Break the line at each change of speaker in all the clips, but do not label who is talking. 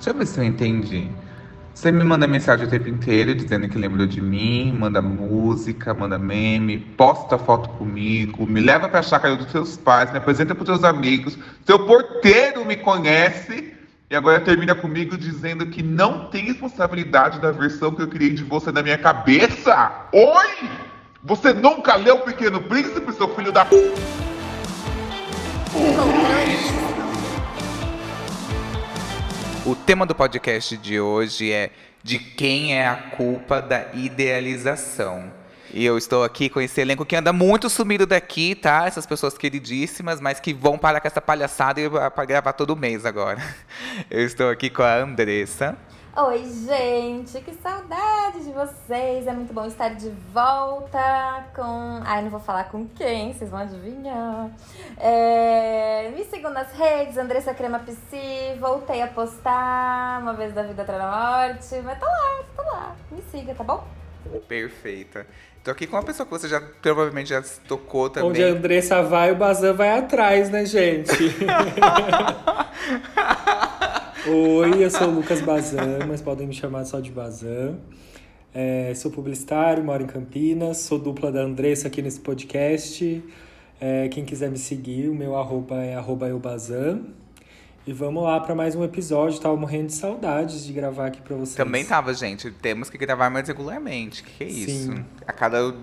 Deixa eu ver se eu entendi. Você me manda mensagem o tempo inteiro dizendo que lembrou de mim, manda música, manda meme, posta foto comigo, me leva pra chácara dos seus pais, me apresenta pros seus amigos. Seu porteiro me conhece e agora termina comigo dizendo que não tem responsabilidade da versão que eu criei de você na minha cabeça. Oi! Você nunca leu O Pequeno Príncipe, seu filho da. O tema do podcast de hoje é de quem é a culpa da idealização. E eu estou aqui com esse elenco que anda muito sumido daqui, tá? Essas pessoas queridíssimas, mas que vão parar com essa palhaçada e para gravar todo mês agora. Eu estou aqui com a Andressa.
Oi, gente, que saudade de vocês. É muito bom estar de volta com. Ai, não vou falar com quem, vocês vão adivinhar. É... Me sigam nas redes, Andressa Crema Psi. Voltei a postar uma vez da vida atrás da morte. Mas tô lá, tô lá. Me siga, tá bom?
Perfeita. Tô aqui com uma pessoa que você já provavelmente já tocou também.
Onde a Andressa vai, o Bazan vai atrás, né, gente? Oi, eu sou o Lucas Bazan, mas podem me chamar só de Bazan. É, sou publicitário, moro em Campinas, sou dupla da Andressa aqui nesse podcast. É, quem quiser me seguir, o meu arroba é arroba eubazan. E vamos lá para mais um episódio. Tava morrendo de saudades de gravar aqui para vocês.
Também tava, gente. Temos que gravar mais regularmente. Que, que é isso? Sim. A cada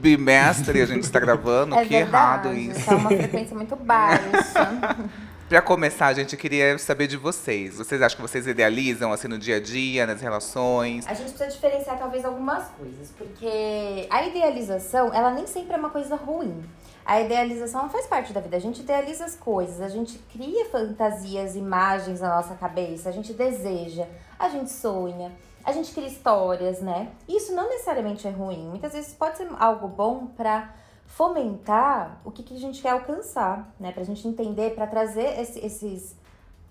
bimestre a gente está gravando.
É
que
verdade,
errado isso.
É uma frequência muito baixa.
Para começar, a gente queria saber de vocês. Vocês acham que vocês idealizam assim no dia a dia, nas relações?
A gente precisa diferenciar talvez algumas coisas, porque a idealização, ela nem sempre é uma coisa ruim. A idealização faz parte da vida. A gente idealiza as coisas, a gente cria fantasias, imagens na nossa cabeça, a gente deseja, a gente sonha, a gente cria histórias, né? Isso não necessariamente é ruim. Muitas vezes pode ser algo bom para fomentar o que, que a gente quer alcançar, né? Pra gente entender, para trazer esse, esses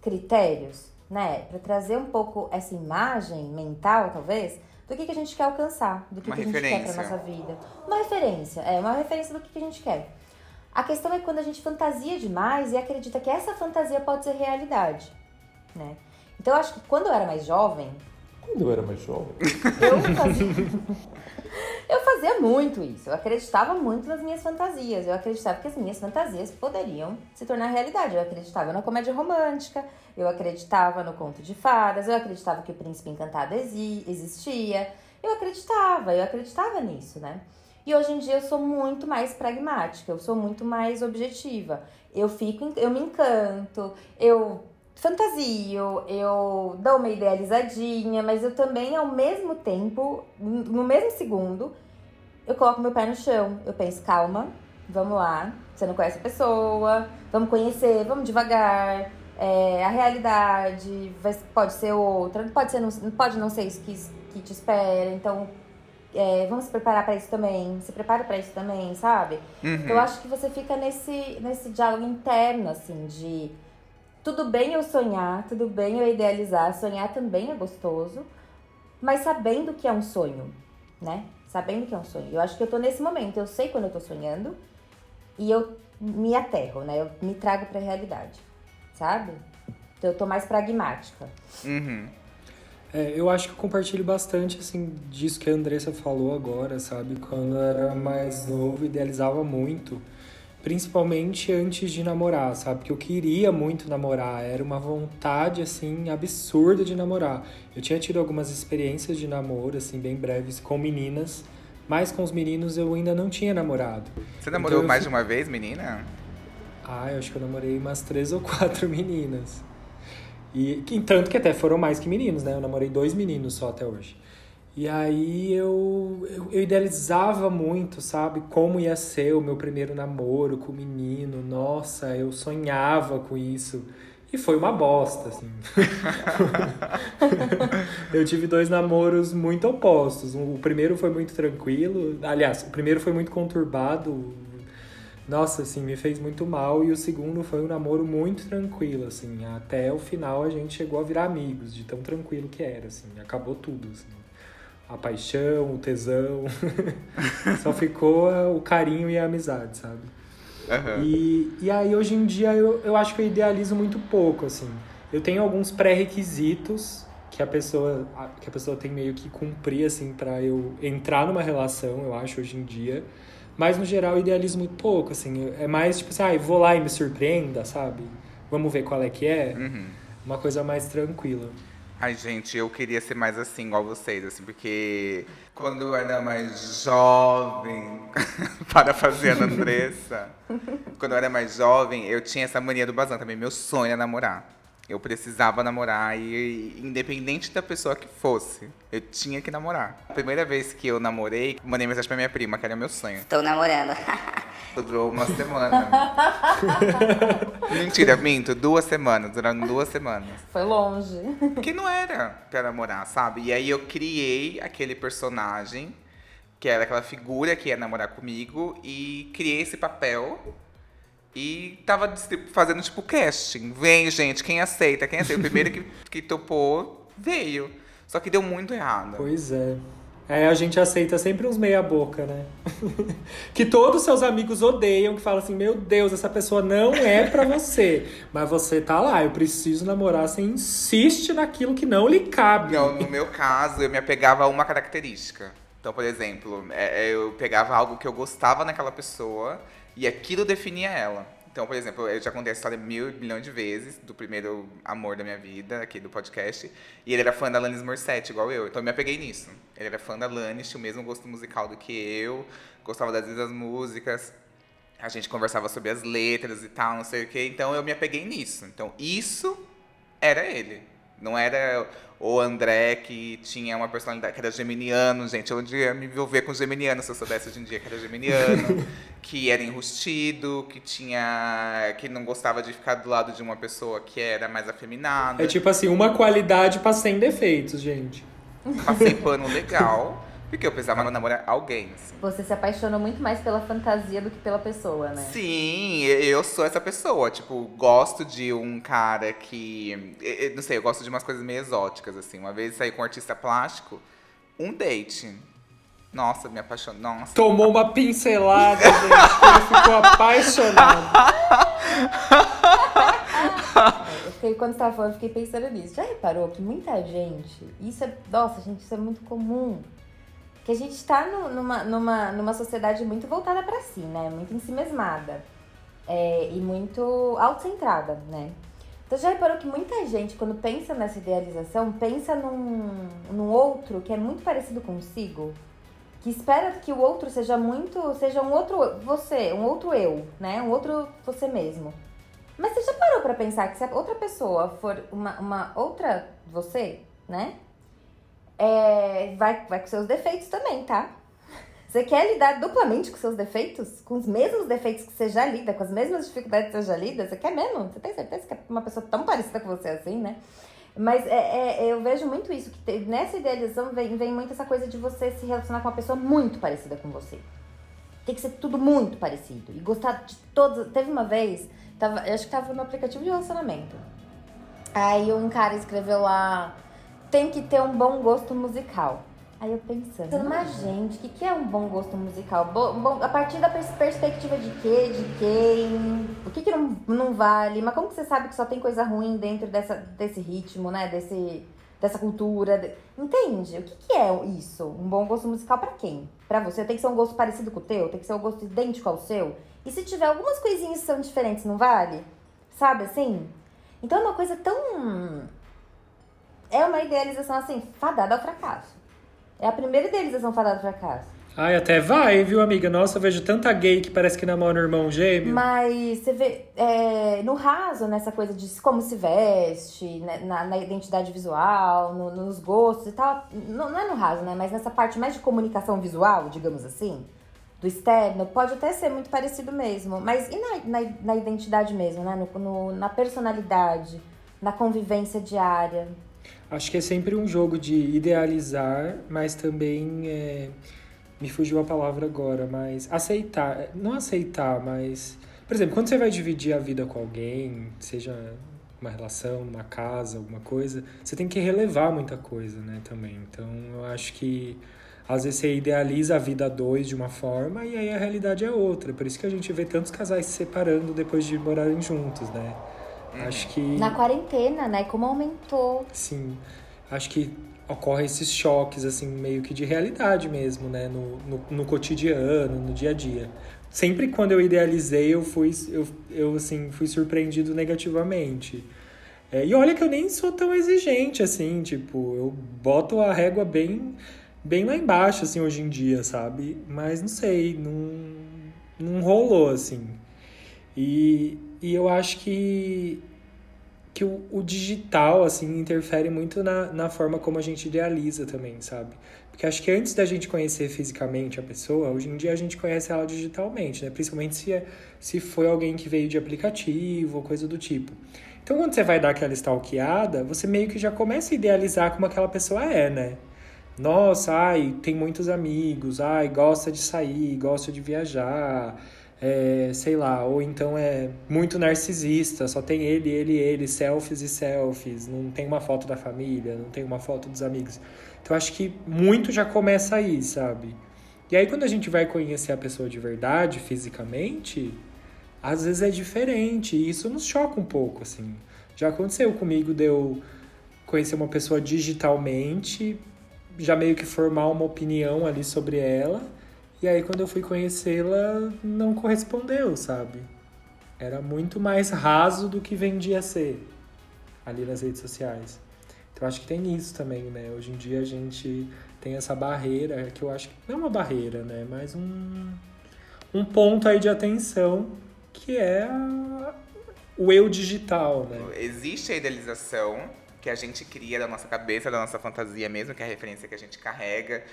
critérios, né? Para trazer um pouco essa imagem mental, talvez, do que, que a gente quer alcançar, do que, que a gente quer pra nossa vida. Uma referência, é, uma referência do que, que a gente quer. A questão é quando a gente fantasia demais e acredita que essa fantasia pode ser realidade, né? Então eu acho que quando eu era mais jovem.
Quando eu era mais jovem?
Eu fazia. eu fazia muito isso. Eu acreditava muito nas minhas fantasias. Eu acreditava que as minhas fantasias poderiam se tornar realidade. Eu acreditava na comédia romântica, eu acreditava no conto de fadas, eu acreditava que o príncipe encantado existia. Eu acreditava, eu acreditava nisso, né? E hoje em dia eu sou muito mais pragmática, eu sou muito mais objetiva. Eu fico, eu me encanto, eu fantasio, eu dou uma idealizadinha, mas eu também, ao mesmo tempo, no mesmo segundo, eu coloco meu pé no chão. Eu penso, calma, vamos lá, você não conhece a pessoa, vamos conhecer, vamos devagar. É, a realidade vai, pode ser outra, pode, ser, não, pode não ser isso que, que te espera, então é, vamos se preparar para isso também, se prepara para isso também, sabe? Uhum. Então, eu acho que você fica nesse, nesse diálogo interno, assim, de tudo bem eu sonhar, tudo bem eu idealizar, sonhar também é gostoso, mas sabendo que é um sonho, né? Sabendo que é um sonho. Eu acho que eu tô nesse momento, eu sei quando eu tô sonhando e eu me aterro, né? Eu me trago pra realidade, sabe? Então eu tô mais pragmática.
Uhum.
É, eu acho que eu compartilho bastante, assim, disso que a Andressa falou agora, sabe? Quando eu era mais novo, idealizava muito. Principalmente antes de namorar, sabe? Porque eu queria muito namorar, era uma vontade, assim, absurda de namorar. Eu tinha tido algumas experiências de namoro, assim, bem breves, com meninas, mas com os meninos eu ainda não tinha namorado.
Você namorou então, mais de uma vez, menina?
Ah, eu acho que eu namorei umas três ou quatro meninas. E que, tanto que até foram mais que meninos, né? Eu namorei dois meninos só até hoje. E aí eu, eu, eu, idealizava muito, sabe? Como ia ser o meu primeiro namoro com o menino. Nossa, eu sonhava com isso. E foi uma bosta, assim. eu tive dois namoros muito opostos. O primeiro foi muito tranquilo. Aliás, o primeiro foi muito conturbado nossa, assim, me fez muito mal. E o segundo foi um namoro muito tranquilo, assim. Até o final a gente chegou a virar amigos, de tão tranquilo que era, assim. Acabou tudo, assim. A paixão, o tesão. Só ficou o carinho e a amizade, sabe? Uhum. E, e aí, hoje em dia, eu, eu acho que eu idealizo muito pouco, assim. eu tenho alguns pré-requisitos que a pessoa que a pessoa tem meio que cumprir assim para eu entrar numa relação, eu acho hoje em dia. Mas no geral eu idealizo muito pouco, assim, é mais tipo assim, ah, vou lá e me surpreenda, sabe? Vamos ver qual é que é.
Uhum.
Uma coisa mais tranquila.
Ai, gente, eu queria ser mais assim, igual vocês, assim, porque quando eu era mais jovem, para fazer a Andressa, quando eu era mais jovem, eu tinha essa mania do bazan também. Meu sonho era namorar. Eu precisava namorar e, independente da pessoa que fosse, eu tinha que namorar. A primeira vez que eu namorei, mandei mensagem pra minha prima, que era meu sonho.
Estou namorando.
Durou uma semana. Mentira, minto, duas semanas, duraram duas semanas.
Foi longe.
Que não era pra namorar, sabe? E aí eu criei aquele personagem, que era aquela figura que ia namorar comigo, e criei esse papel e tava fazendo, tipo, casting. Vem, gente, quem aceita, quem aceita. O primeiro que, que topou veio. Só que deu muito errado.
Pois é. É, a gente aceita sempre uns meia boca, né? que todos seus amigos odeiam, que falam assim, meu Deus, essa pessoa não é para você. Mas você tá lá, eu preciso namorar, você insiste naquilo que não lhe cabe.
Não, no meu caso, eu me apegava a uma característica. Então, por exemplo, é, eu pegava algo que eu gostava naquela pessoa e aquilo definia ela. Então, por exemplo, eu já contei essa história mil milhões de vezes, do primeiro amor da minha vida, aqui do podcast. E ele era fã da Alanis Morissette, igual eu. Então eu me apeguei nisso. Ele era fã da Alanis, tinha o mesmo gosto musical do que eu, gostava das das músicas. A gente conversava sobre as letras e tal, não sei o quê. Então eu me apeguei nisso. Então isso era ele. Não era o André que tinha uma personalidade que era geminiano, gente. Eu ia me envolver com geminiano se eu soubesse hoje em dia que era geminiano, que era enrustido, que tinha. que não gostava de ficar do lado de uma pessoa que era mais afeminada.
É tipo assim, uma qualidade para 100 defeitos, gente.
Passei pano legal. Porque eu precisava namorar alguém. Assim.
Você se apaixonou muito mais pela fantasia do que pela pessoa, né?
Sim, eu sou essa pessoa. Tipo, gosto de um cara que. Não sei, eu gosto de umas coisas meio exóticas, assim. Uma vez saí com um artista plástico, um date. Nossa, me apaixonou. Nossa.
Tomou uma pincelada, gente. Ele ficou apaixonado.
eu fiquei, quando você tava falando, eu fiquei pensando nisso. Já reparou que muita gente. Isso é. Nossa, gente, isso é muito comum que a gente está numa, numa, numa sociedade muito voltada para si, né? Muito ensimesmada. É, e muito autocentrada, né? Então já reparou que muita gente, quando pensa nessa idealização, pensa num, num outro que é muito parecido consigo, que espera que o outro seja muito, seja um outro você, um outro eu, né? Um outro você mesmo. Mas você já parou para pensar que se a outra pessoa for uma, uma outra você, né? É, vai, vai com seus defeitos também, tá? Você quer lidar duplamente com seus defeitos? Com os mesmos defeitos que você já lida, com as mesmas dificuldades que você já lida? Você quer mesmo? Você tem certeza que é uma pessoa tão parecida com você assim, né? Mas é, é, eu vejo muito isso, que nessa idealização vem, vem muito essa coisa de você se relacionar com uma pessoa muito parecida com você. Tem que ser tudo muito parecido. E gostar de todos. Teve uma vez, tava, acho que tava no aplicativo de relacionamento. Aí um cara escreveu lá tem que ter um bom gosto musical. Aí eu pensando, mas gente, o que, que é um bom gosto musical? Bom, a partir da pers perspectiva de quê? De quem? O que, que não, não vale? Mas como que você sabe que só tem coisa ruim dentro dessa, desse ritmo, né? Desse, dessa cultura? Entende? O que, que é isso? Um bom gosto musical para quem? Para você? Tem que ser um gosto parecido com o teu? Tem que ser um gosto idêntico ao seu? E se tiver algumas coisinhas que são diferentes, não vale? Sabe assim? Então é uma coisa tão é uma idealização assim, fadada ao fracasso. É a primeira idealização fadada ao fracasso.
Ai, até vai, viu, amiga? Nossa, eu vejo tanta gay que parece que namora um irmão gêmeo.
Mas você vê, é, no raso, nessa coisa de como se veste, né, na, na, identidade visual, no, nos gostos e tal. Não, não, é no raso, né? Mas nessa parte mais de comunicação visual, digamos assim, do externo, pode até ser muito parecido mesmo. Mas e na, na, na identidade mesmo, né? No, no, na personalidade, na convivência diária?
Acho que é sempre um jogo de idealizar, mas também é, me fugiu a palavra agora, mas aceitar, não aceitar, mas por exemplo, quando você vai dividir a vida com alguém, seja uma relação, uma casa, alguma coisa, você tem que relevar muita coisa, né, também. Então, eu acho que às vezes você idealiza a vida a dois de uma forma e aí a realidade é outra. Por isso que a gente vê tantos casais se separando depois de morarem juntos, né? Uhum. Acho que.
Na quarentena, né? Como aumentou.
Sim. Acho que ocorrem esses choques, assim, meio que de realidade mesmo, né? No, no, no, cotidiano, no dia a dia. Sempre quando eu idealizei, eu fui, eu, eu assim, fui surpreendido negativamente. É, e olha que eu nem sou tão exigente, assim, tipo, eu boto a régua bem, bem lá embaixo, assim, hoje em dia, sabe? Mas não sei, não, não rolou, assim. E, e eu acho que que o, o digital, assim, interfere muito na, na forma como a gente idealiza também, sabe? Porque acho que antes da gente conhecer fisicamente a pessoa, hoje em dia a gente conhece ela digitalmente, né? Principalmente se, é, se foi alguém que veio de aplicativo ou coisa do tipo. Então, quando você vai dar aquela stalkeada, você meio que já começa a idealizar como aquela pessoa é, né? Nossa, ai, tem muitos amigos, ai, gosta de sair, gosta de viajar, é, sei lá, ou então é muito narcisista, só tem ele, ele, ele, selfies e selfies, não tem uma foto da família, não tem uma foto dos amigos. Então acho que muito já começa aí, sabe? E aí quando a gente vai conhecer a pessoa de verdade, fisicamente, às vezes é diferente, e isso nos choca um pouco, assim. Já aconteceu comigo de eu conhecer uma pessoa digitalmente, já meio que formar uma opinião ali sobre ela, e aí quando eu fui conhecê-la, não correspondeu, sabe? Era muito mais raso do que vendia ser ali nas redes sociais. Então acho que tem isso também, né? Hoje em dia a gente tem essa barreira, que eu acho que não é uma barreira, né? Mas um, um ponto aí de atenção que é o eu digital, né?
Existe a idealização que a gente cria da nossa cabeça, da nossa fantasia mesmo, que é a referência que a gente carrega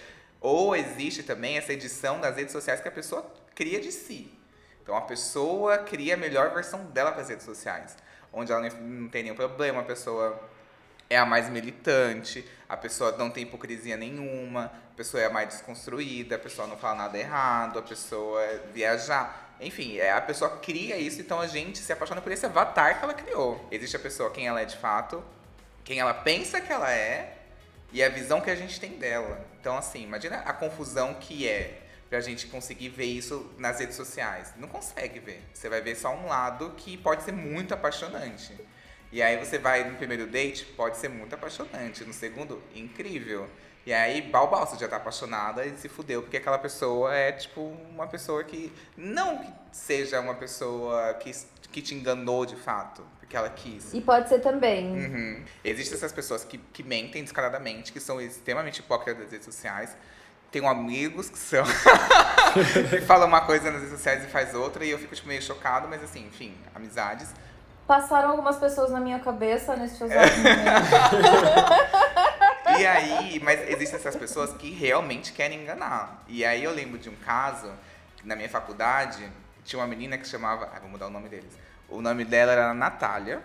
ou existe também essa edição das redes sociais que a pessoa cria de si. Então a pessoa cria a melhor versão dela para as redes sociais, onde ela não tem nenhum problema, a pessoa é a mais militante, a pessoa não tem hipocrisia nenhuma, a pessoa é a mais desconstruída, a pessoa não fala nada errado, a pessoa é viajar. Enfim, é, a pessoa cria isso, então a gente se apaixona por esse avatar que ela criou. Existe a pessoa quem ela é de fato, quem ela pensa que ela é e a visão que a gente tem dela. Então, assim, imagina a confusão que é pra gente conseguir ver isso nas redes sociais. Não consegue ver. Você vai ver só um lado que pode ser muito apaixonante. E aí você vai no primeiro date, pode ser muito apaixonante. No segundo, incrível. E aí, balbal, você já tá apaixonada e se fudeu, porque aquela pessoa é, tipo, uma pessoa que. Não que seja uma pessoa que, que te enganou de fato, que ela quis.
E pode ser também.
Uhum. Existem essas pessoas que, que mentem descaradamente, que são extremamente hipócritas nas redes sociais. Tenho amigos que são. que falam uma coisa nas redes sociais e faz outra, e eu fico tipo, meio chocado, mas assim, enfim, amizades.
Passaram algumas pessoas na minha cabeça nesse exato
E aí, mas existem essas pessoas que realmente querem enganar. E aí eu lembro de um caso, na minha faculdade, tinha uma menina que chamava. Ah, vou mudar o nome deles. O nome dela era Natália.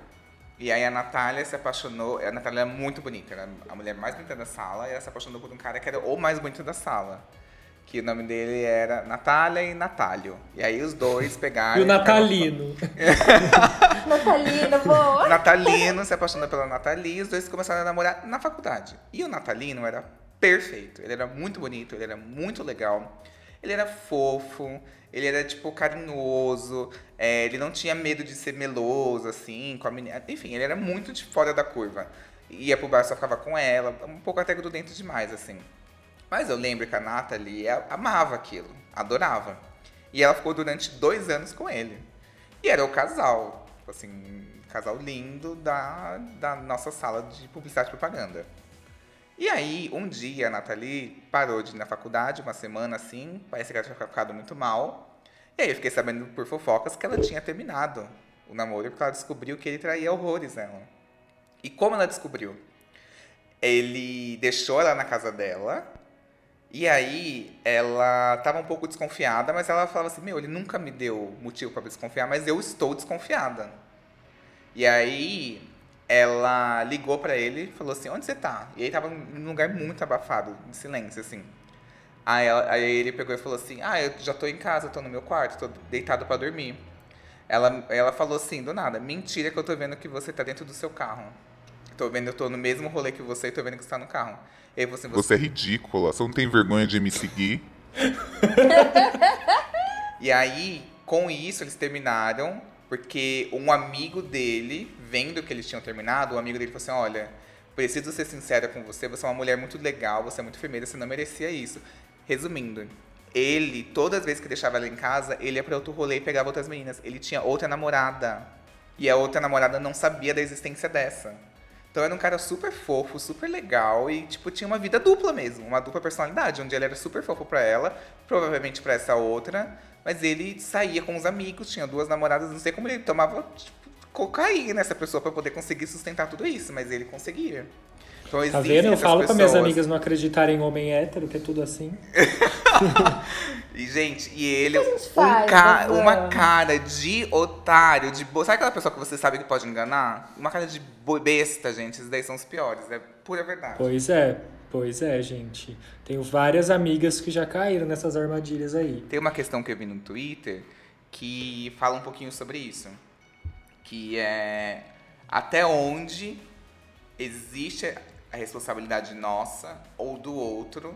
E aí a Natália se apaixonou. A Natália é muito bonita, era a mulher mais bonita da sala. E ela se apaixonou por um cara que era o mais bonito da sala. Que o nome dele era Natália e Natálio. E aí os dois pegaram.
e o Natalino.
Natalino, boa!
Natalino se apaixonou pela Natalia e os dois começaram a namorar na faculdade. E o Natalino era perfeito. Ele era muito bonito, ele era muito legal. Ele era fofo, ele era, tipo, carinhoso, é, ele não tinha medo de ser meloso, assim, com a menina. Enfim, ele era muito de fora da curva. Ia pro bar, só ficava com ela, um pouco até grudento demais, assim. Mas eu lembro que a Nathalie amava aquilo, adorava. E ela ficou durante dois anos com ele. E era o casal, assim, casal lindo da, da nossa sala de publicidade e propaganda. E aí, um dia, a Nathalie parou de ir na faculdade, uma semana assim, parece que ela tinha ficado muito mal. E aí eu fiquei sabendo por fofocas que ela tinha terminado o namoro, porque ela descobriu que ele traía horrores nela. E como ela descobriu? Ele deixou ela na casa dela, e aí ela estava um pouco desconfiada, mas ela falava assim: Meu, ele nunca me deu motivo para desconfiar, mas eu estou desconfiada. E aí ela ligou para ele e falou assim: Onde você tá? E ele tava num lugar muito abafado, em silêncio, assim. Aí, ela, aí ele pegou e falou assim: Ah, eu já tô em casa, tô no meu quarto, tô deitado para dormir. Ela, ela falou assim, do nada: Mentira que eu tô vendo que você tá dentro do seu carro. Tô vendo, eu tô no mesmo rolê que você e tô vendo que você tá no carro. E aí você,
você... você é ridícula, você não tem vergonha de me seguir?
e aí, com isso, eles terminaram. Porque um amigo dele, vendo que eles tinham terminado, o amigo dele falou assim: Olha, preciso ser sincera com você, você é uma mulher muito legal, você é muito firmeira, você não merecia isso. Resumindo, ele, todas as vezes que deixava ela em casa, ele ia pra outro rolê e pegava outras meninas. Ele tinha outra namorada. E a outra namorada não sabia da existência dessa. Então era um cara super fofo, super legal e, tipo, tinha uma vida dupla mesmo, uma dupla personalidade, onde ele era super fofo pra ela, provavelmente pra essa outra, mas ele saía com os amigos, tinha duas namoradas, não sei como ele tomava, tipo, cocaína nessa pessoa pra poder conseguir sustentar tudo isso, mas ele conseguia. Então,
Tá vendo? Eu falo pra minhas amigas não acreditarem em homem hétero, que é tudo assim.
E, gente, e ele,
O que a gente
um
faz,
ca- uma cara de otário, de bo... Sabe aquela pessoa que você sabe que pode enganar? Uma cara de besta, gente. Esses daí são os piores, é pura verdade.
Pois é, pois é, gente. Tenho várias amigas que já caíram nessas armadilhas aí.
Tem uma questão que eu vi no Twitter que fala um pouquinho sobre isso. Que é até onde existe a responsabilidade nossa ou do outro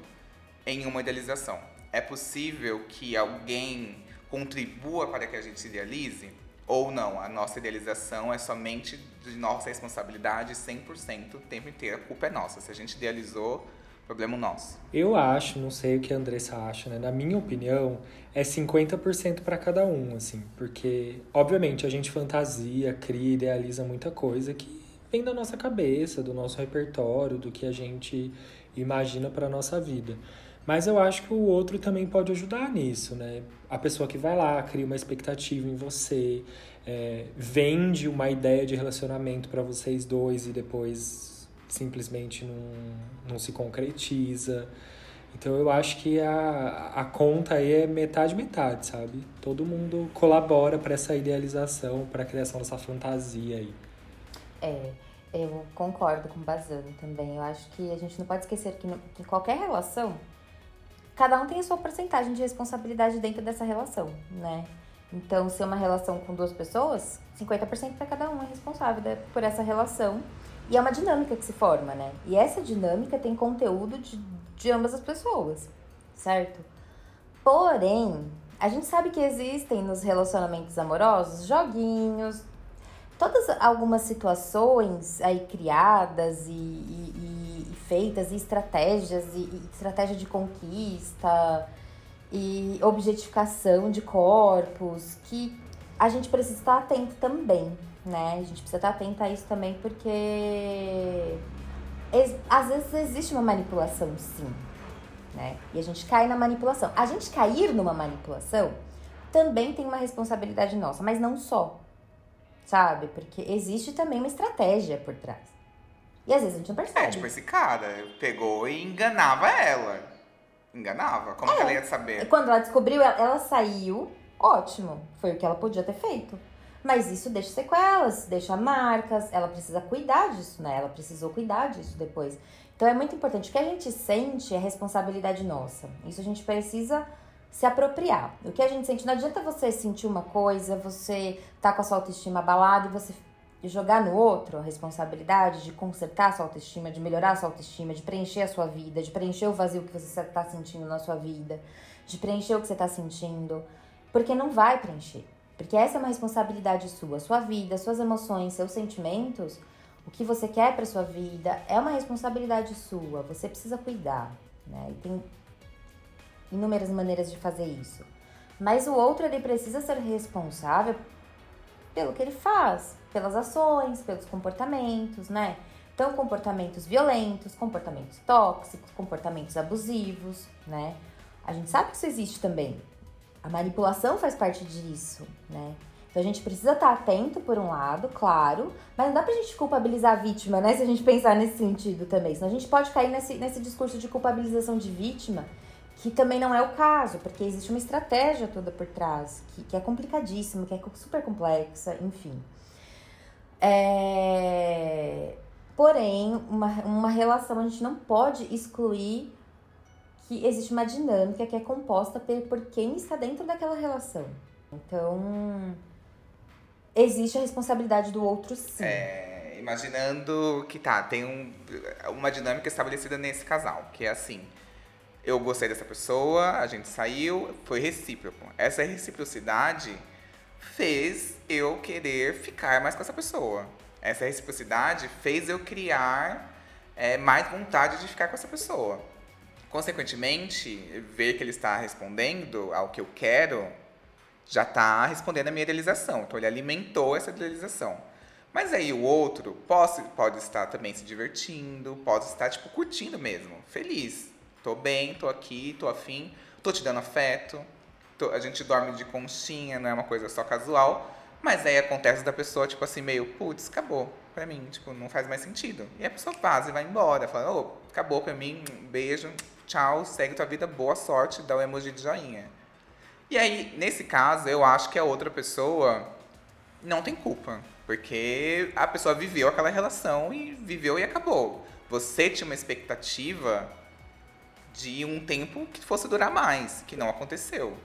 em uma idealização. É possível que alguém contribua para que a gente idealize? Ou não? A nossa idealização é somente de nossa responsabilidade 100% o tempo inteiro. A culpa é nossa. Se a gente idealizou, problema nosso.
Eu acho, não sei o que a Andressa acha, né? Na minha opinião, é 50% para cada um, assim. Porque, obviamente, a gente fantasia, cria, idealiza muita coisa que vem da nossa cabeça, do nosso repertório, do que a gente imagina para nossa vida. Mas eu acho que o outro também pode ajudar nisso, né? A pessoa que vai lá, cria uma expectativa em você, é, vende uma ideia de relacionamento para vocês dois e depois simplesmente não, não se concretiza. Então eu acho que a, a conta aí é metade metade, sabe? Todo mundo colabora para essa idealização, para a criação dessa fantasia aí.
É, eu concordo com o Bazan também. Eu acho que a gente não pode esquecer que, que qualquer relação, cada um tem a sua porcentagem de responsabilidade dentro dessa relação, né? Então, se é uma relação com duas pessoas, 50% para cada um é responsável por essa relação. E é uma dinâmica que se forma, né? E essa dinâmica tem conteúdo de, de ambas as pessoas, certo? Porém, a gente sabe que existem nos relacionamentos amorosos joguinhos, todas algumas situações aí criadas e, e- e- feitas, e estratégias, e, e estratégia de conquista, e objetificação de corpos, que a gente precisa estar atento também, né? A gente precisa estar atento a isso também, porque às vezes existe uma manipulação, sim, né? E a gente cai na manipulação. A gente cair numa manipulação também tem uma responsabilidade nossa, mas não só sabe? Porque existe também uma estratégia por trás. E às vezes a gente não percebe.
É, tipo, esse cara pegou e enganava ela. Enganava? Como que ela ia saber?
Quando ela descobriu, ela, ela saiu, ótimo. Foi o que ela podia ter feito. Mas isso deixa sequelas, deixa marcas. Ela precisa cuidar disso, né? Ela precisou cuidar disso depois. Então é muito importante. O que a gente sente é responsabilidade nossa. Isso a gente precisa se apropriar. O que a gente sente, não adianta você sentir uma coisa, você tá com a sua autoestima abalada e você jogar no outro a responsabilidade de consertar a sua autoestima, de melhorar a sua autoestima, de preencher a sua vida, de preencher o vazio que você tá sentindo na sua vida, de preencher o que você tá sentindo, porque não vai preencher. Porque essa é uma responsabilidade sua, sua vida, suas emoções, seus sentimentos, o que você quer para sua vida é uma responsabilidade sua. Você precisa cuidar, né? E tem inúmeras maneiras de fazer isso. Mas o outro ele precisa ser responsável pelo que ele faz, pelas ações, pelos comportamentos, né? Então, comportamentos violentos, comportamentos tóxicos, comportamentos abusivos, né? A gente sabe que isso existe também. A manipulação faz parte disso, né? Então a gente precisa estar atento por um lado, claro, mas não dá pra gente culpabilizar a vítima, né? Se a gente pensar nesse sentido também. Senão a gente pode cair nesse, nesse discurso de culpabilização de vítima, que também não é o caso, porque existe uma estratégia toda por trás, que, que é complicadíssima, que é super complexa, enfim. É... Porém, uma, uma relação a gente não pode excluir que existe uma dinâmica que é composta por, por quem está dentro daquela relação. Então, existe a responsabilidade do outro sim.
É, imaginando que tá, tem um, uma dinâmica estabelecida nesse casal, que é assim. Eu gostei dessa pessoa, a gente saiu, foi recíproco. Essa reciprocidade fez eu querer ficar mais com essa pessoa. Essa reciprocidade fez eu criar é, mais vontade de ficar com essa pessoa. Consequentemente, ver que ele está respondendo ao que eu quero já está respondendo à minha idealização. Então, ele alimentou essa idealização. Mas aí o outro pode, pode estar também se divertindo, pode estar, tipo, curtindo mesmo, feliz. Tô bem, tô aqui, tô afim, tô te dando afeto. Tô, a gente dorme de conchinha, não é uma coisa só casual. Mas aí acontece da pessoa, tipo assim, meio, putz, acabou pra mim, tipo, não faz mais sentido. E a pessoa faz e vai embora, fala, ô, oh, acabou pra mim, beijo, tchau, segue tua vida, boa sorte, dá o um emoji de joinha. E aí, nesse caso, eu acho que a outra pessoa não tem culpa. Porque a pessoa viveu aquela relação e viveu e acabou. Você tinha uma expectativa de um tempo que fosse durar mais, que não aconteceu.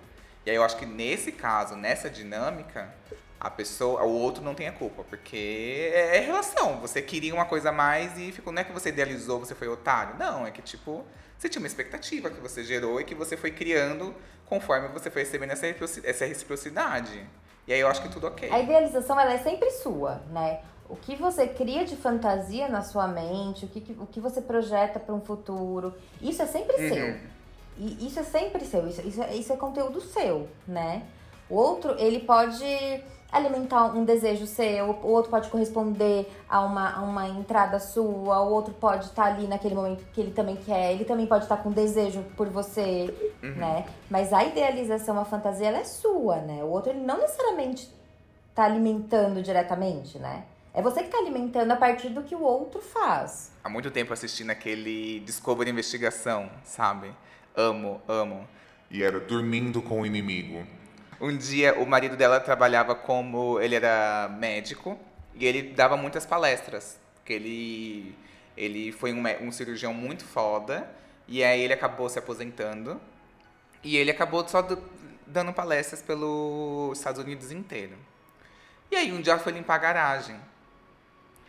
E aí eu acho que nesse caso, nessa dinâmica, a pessoa, o outro não tem a culpa, porque é, é relação. Você queria uma coisa a mais e ficou, não é que você idealizou, você foi otário. Não, é que tipo, você tinha uma expectativa que você gerou e que você foi criando conforme você foi recebendo essa reciprocidade. E aí eu acho que tudo ok.
A idealização ela é sempre sua, né? O que você cria de fantasia na sua mente, o que, o que você projeta para um futuro, isso é sempre uhum. seu. E isso é sempre seu, isso, isso, é, isso é conteúdo seu, né? O outro, ele pode alimentar um desejo seu, o outro pode corresponder a uma, a uma entrada sua, o outro pode estar tá ali naquele momento que ele também quer, ele também pode estar tá com desejo por você, uhum. né? Mas a idealização, a fantasia, ela é sua, né? O outro, ele não necessariamente tá alimentando diretamente, né? É você que tá alimentando a partir do que o outro faz.
Há muito tempo assistindo aquele Discovery Investigação, sabe? Amo, amo.
E era dormindo com o inimigo.
Um dia o marido dela trabalhava como ele era médico e ele dava muitas palestras, que ele ele foi um, um cirurgião muito foda e aí ele acabou se aposentando e ele acabou só dando palestras pelos Estados Unidos inteiro. E aí um dia foi limpar a garagem.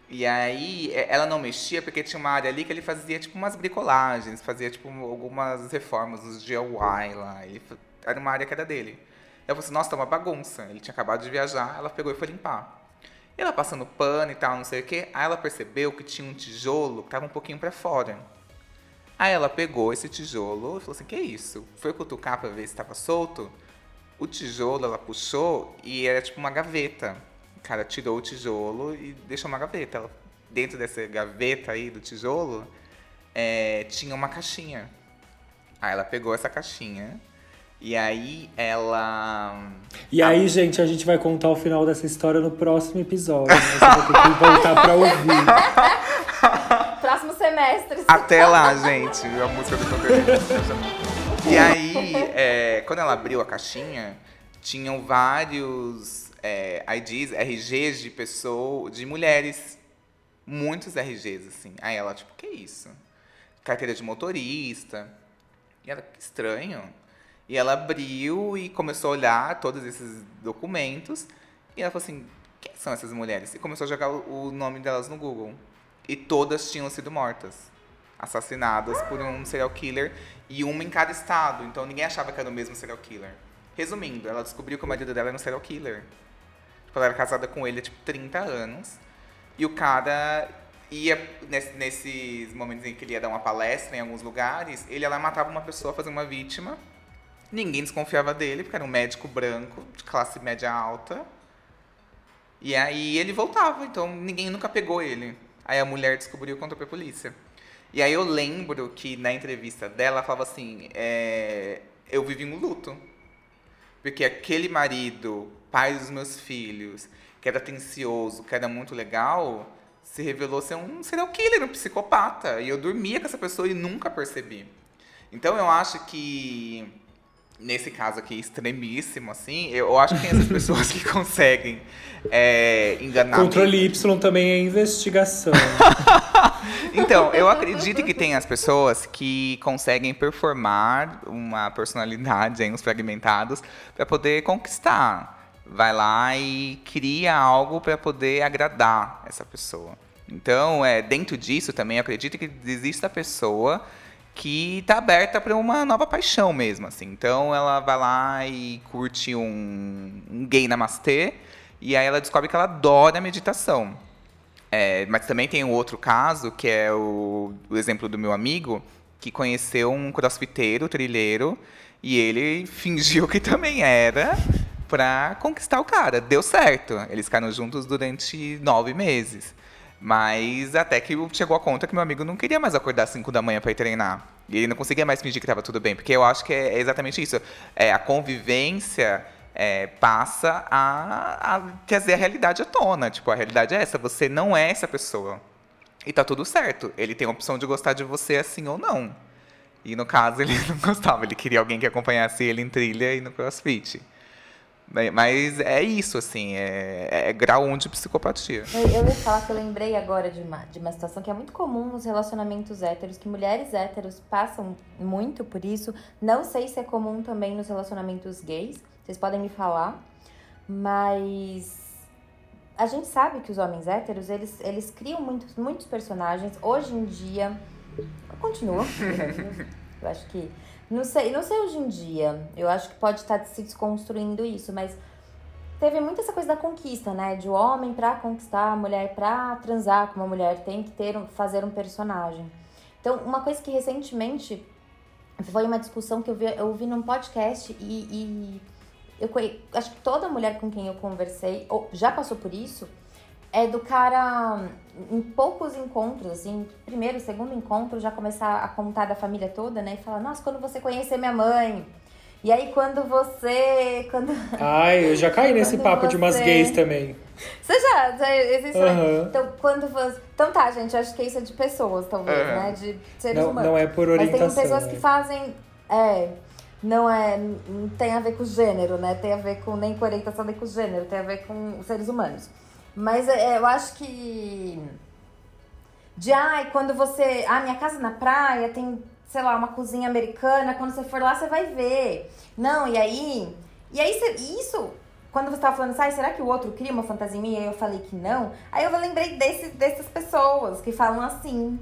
E aí ela não mexia porque tinha uma área ali que ele fazia tipo umas bricolagens, fazia tipo algumas reformas, uns DIY lá. Ele, era uma área que era dele. Eu falei assim, nossa, tá uma bagunça. Ele tinha acabado de viajar, ela pegou e foi limpar. E ela passando pano e tal, não sei o quê. Aí ela percebeu que tinha um tijolo que tava um pouquinho para fora. Aí ela pegou esse tijolo e falou assim, que isso? Foi cutucar para ver se estava solto. O tijolo ela puxou e era tipo uma gaveta. O cara tirou o tijolo e deixou uma gaveta. Ela, dentro dessa gaveta aí do tijolo, é, tinha uma caixinha. Aí ela pegou essa caixinha e aí ela.
E aí, gente, a gente vai contar o final dessa história no próximo episódio. Você vai ter que voltar pra ouvir.
Próximo semestre.
Até lá, gente. A música do E aí, é, quando ela abriu a caixinha, tinham vários é, IDs, RGs de pessoas, de mulheres. Muitos RGs, assim. Aí ela, tipo, que isso? Carteira de motorista. E ela, que estranho. E ela abriu e começou a olhar todos esses documentos. E ela falou assim: quem são essas mulheres? E começou a jogar o nome delas no Google. E todas tinham sido mortas assassinadas por um serial killer e uma em cada estado. Então ninguém achava que era o mesmo serial killer. Resumindo, ela descobriu que o marido dela era um serial killer. Ela era casada com ele há tipo 30 anos. E o cara ia, nesses momentos em que ele ia dar uma palestra em alguns lugares, ele ia lá matava uma pessoa, fazia uma vítima Ninguém desconfiava dele, porque era um médico branco, de classe média alta. E aí ele voltava, então ninguém nunca pegou ele. Aí a mulher descobriu e contou pra polícia. E aí eu lembro que na entrevista dela, ela falava assim: é, eu vivi um luto. Porque aquele marido, pai dos meus filhos, que era atencioso, que era muito legal, se revelou ser um serial killer, um psicopata. E eu dormia com essa pessoa e nunca percebi. Então eu acho que nesse caso aqui extremíssimo, assim, eu acho que tem essas pessoas que conseguem é, enganar.
Controle Y também é investigação.
então, eu acredito que tem as pessoas que conseguem performar uma personalidade em uns fragmentados para poder conquistar. Vai lá e cria algo para poder agradar essa pessoa. Então, é, dentro disso também, eu acredito que existe a pessoa que tá aberta para uma nova paixão mesmo, assim. Então ela vai lá e curte um, um gay namastê, e aí ela descobre que ela adora meditação. É, mas também tem um outro caso, que é o, o exemplo do meu amigo, que conheceu um crossfiteiro, trilheiro, e ele fingiu que também era pra conquistar o cara. Deu certo. Eles ficaram juntos durante nove meses. Mas até que chegou a conta que meu amigo não queria mais acordar às 5 da manhã para ir treinar. E ele não conseguia mais fingir que estava tudo bem. Porque eu acho que é exatamente isso. É, a convivência é, passa a, a trazer a realidade à tona. Tipo, a realidade é essa. Você não é essa pessoa. E tá tudo certo. Ele tem a opção de gostar de você assim ou não. E no caso, ele não gostava. Ele queria alguém que acompanhasse ele em trilha e no crossfit. Mas é isso, assim, é, é grau 1 de psicopatia.
Eu, eu ia falar que eu lembrei agora de uma, de uma situação que é muito comum nos relacionamentos héteros, que mulheres héteros passam muito por isso. Não sei se é comum também nos relacionamentos gays, vocês podem me falar. Mas a gente sabe que os homens héteros, eles, eles criam muitos, muitos personagens. Hoje em dia, continua. eu acho que não sei, não sei hoje em dia. Eu acho que pode estar se desconstruindo isso, mas teve muito essa coisa da conquista, né? De homem para conquistar a mulher, para transar com uma mulher, tem que ter fazer um personagem. Então, uma coisa que recentemente foi uma discussão que eu vi, eu num podcast e, e eu acho que toda mulher com quem eu conversei ou já passou por isso é do cara, em poucos encontros, assim, primeiro, segundo encontro, já começar a contar da família toda, né? E falar, nossa, quando você conhecer minha mãe. E aí, quando você. Quando...
Ai, eu já caí nesse papo você... de umas gays também.
Você já, já existe uhum. Então, quando você. Então tá, gente, acho que isso é de pessoas, talvez, uhum. né? De seres
não,
humanos.
Não é por orientação.
Mas tem pessoas né? que fazem. É. Não é. Não tem a ver com gênero, né? Tem a ver com nem com orientação nem com gênero, tem a ver com seres humanos. Mas é, eu acho que. De ai, quando você. Ah, minha casa na praia tem, sei lá, uma cozinha americana. Quando você for lá, você vai ver. Não, e aí. E aí, isso. Quando você tava falando, sai, será que o outro cria uma fantasia minha? E eu falei que não. Aí eu lembrei desse, dessas pessoas que falam assim.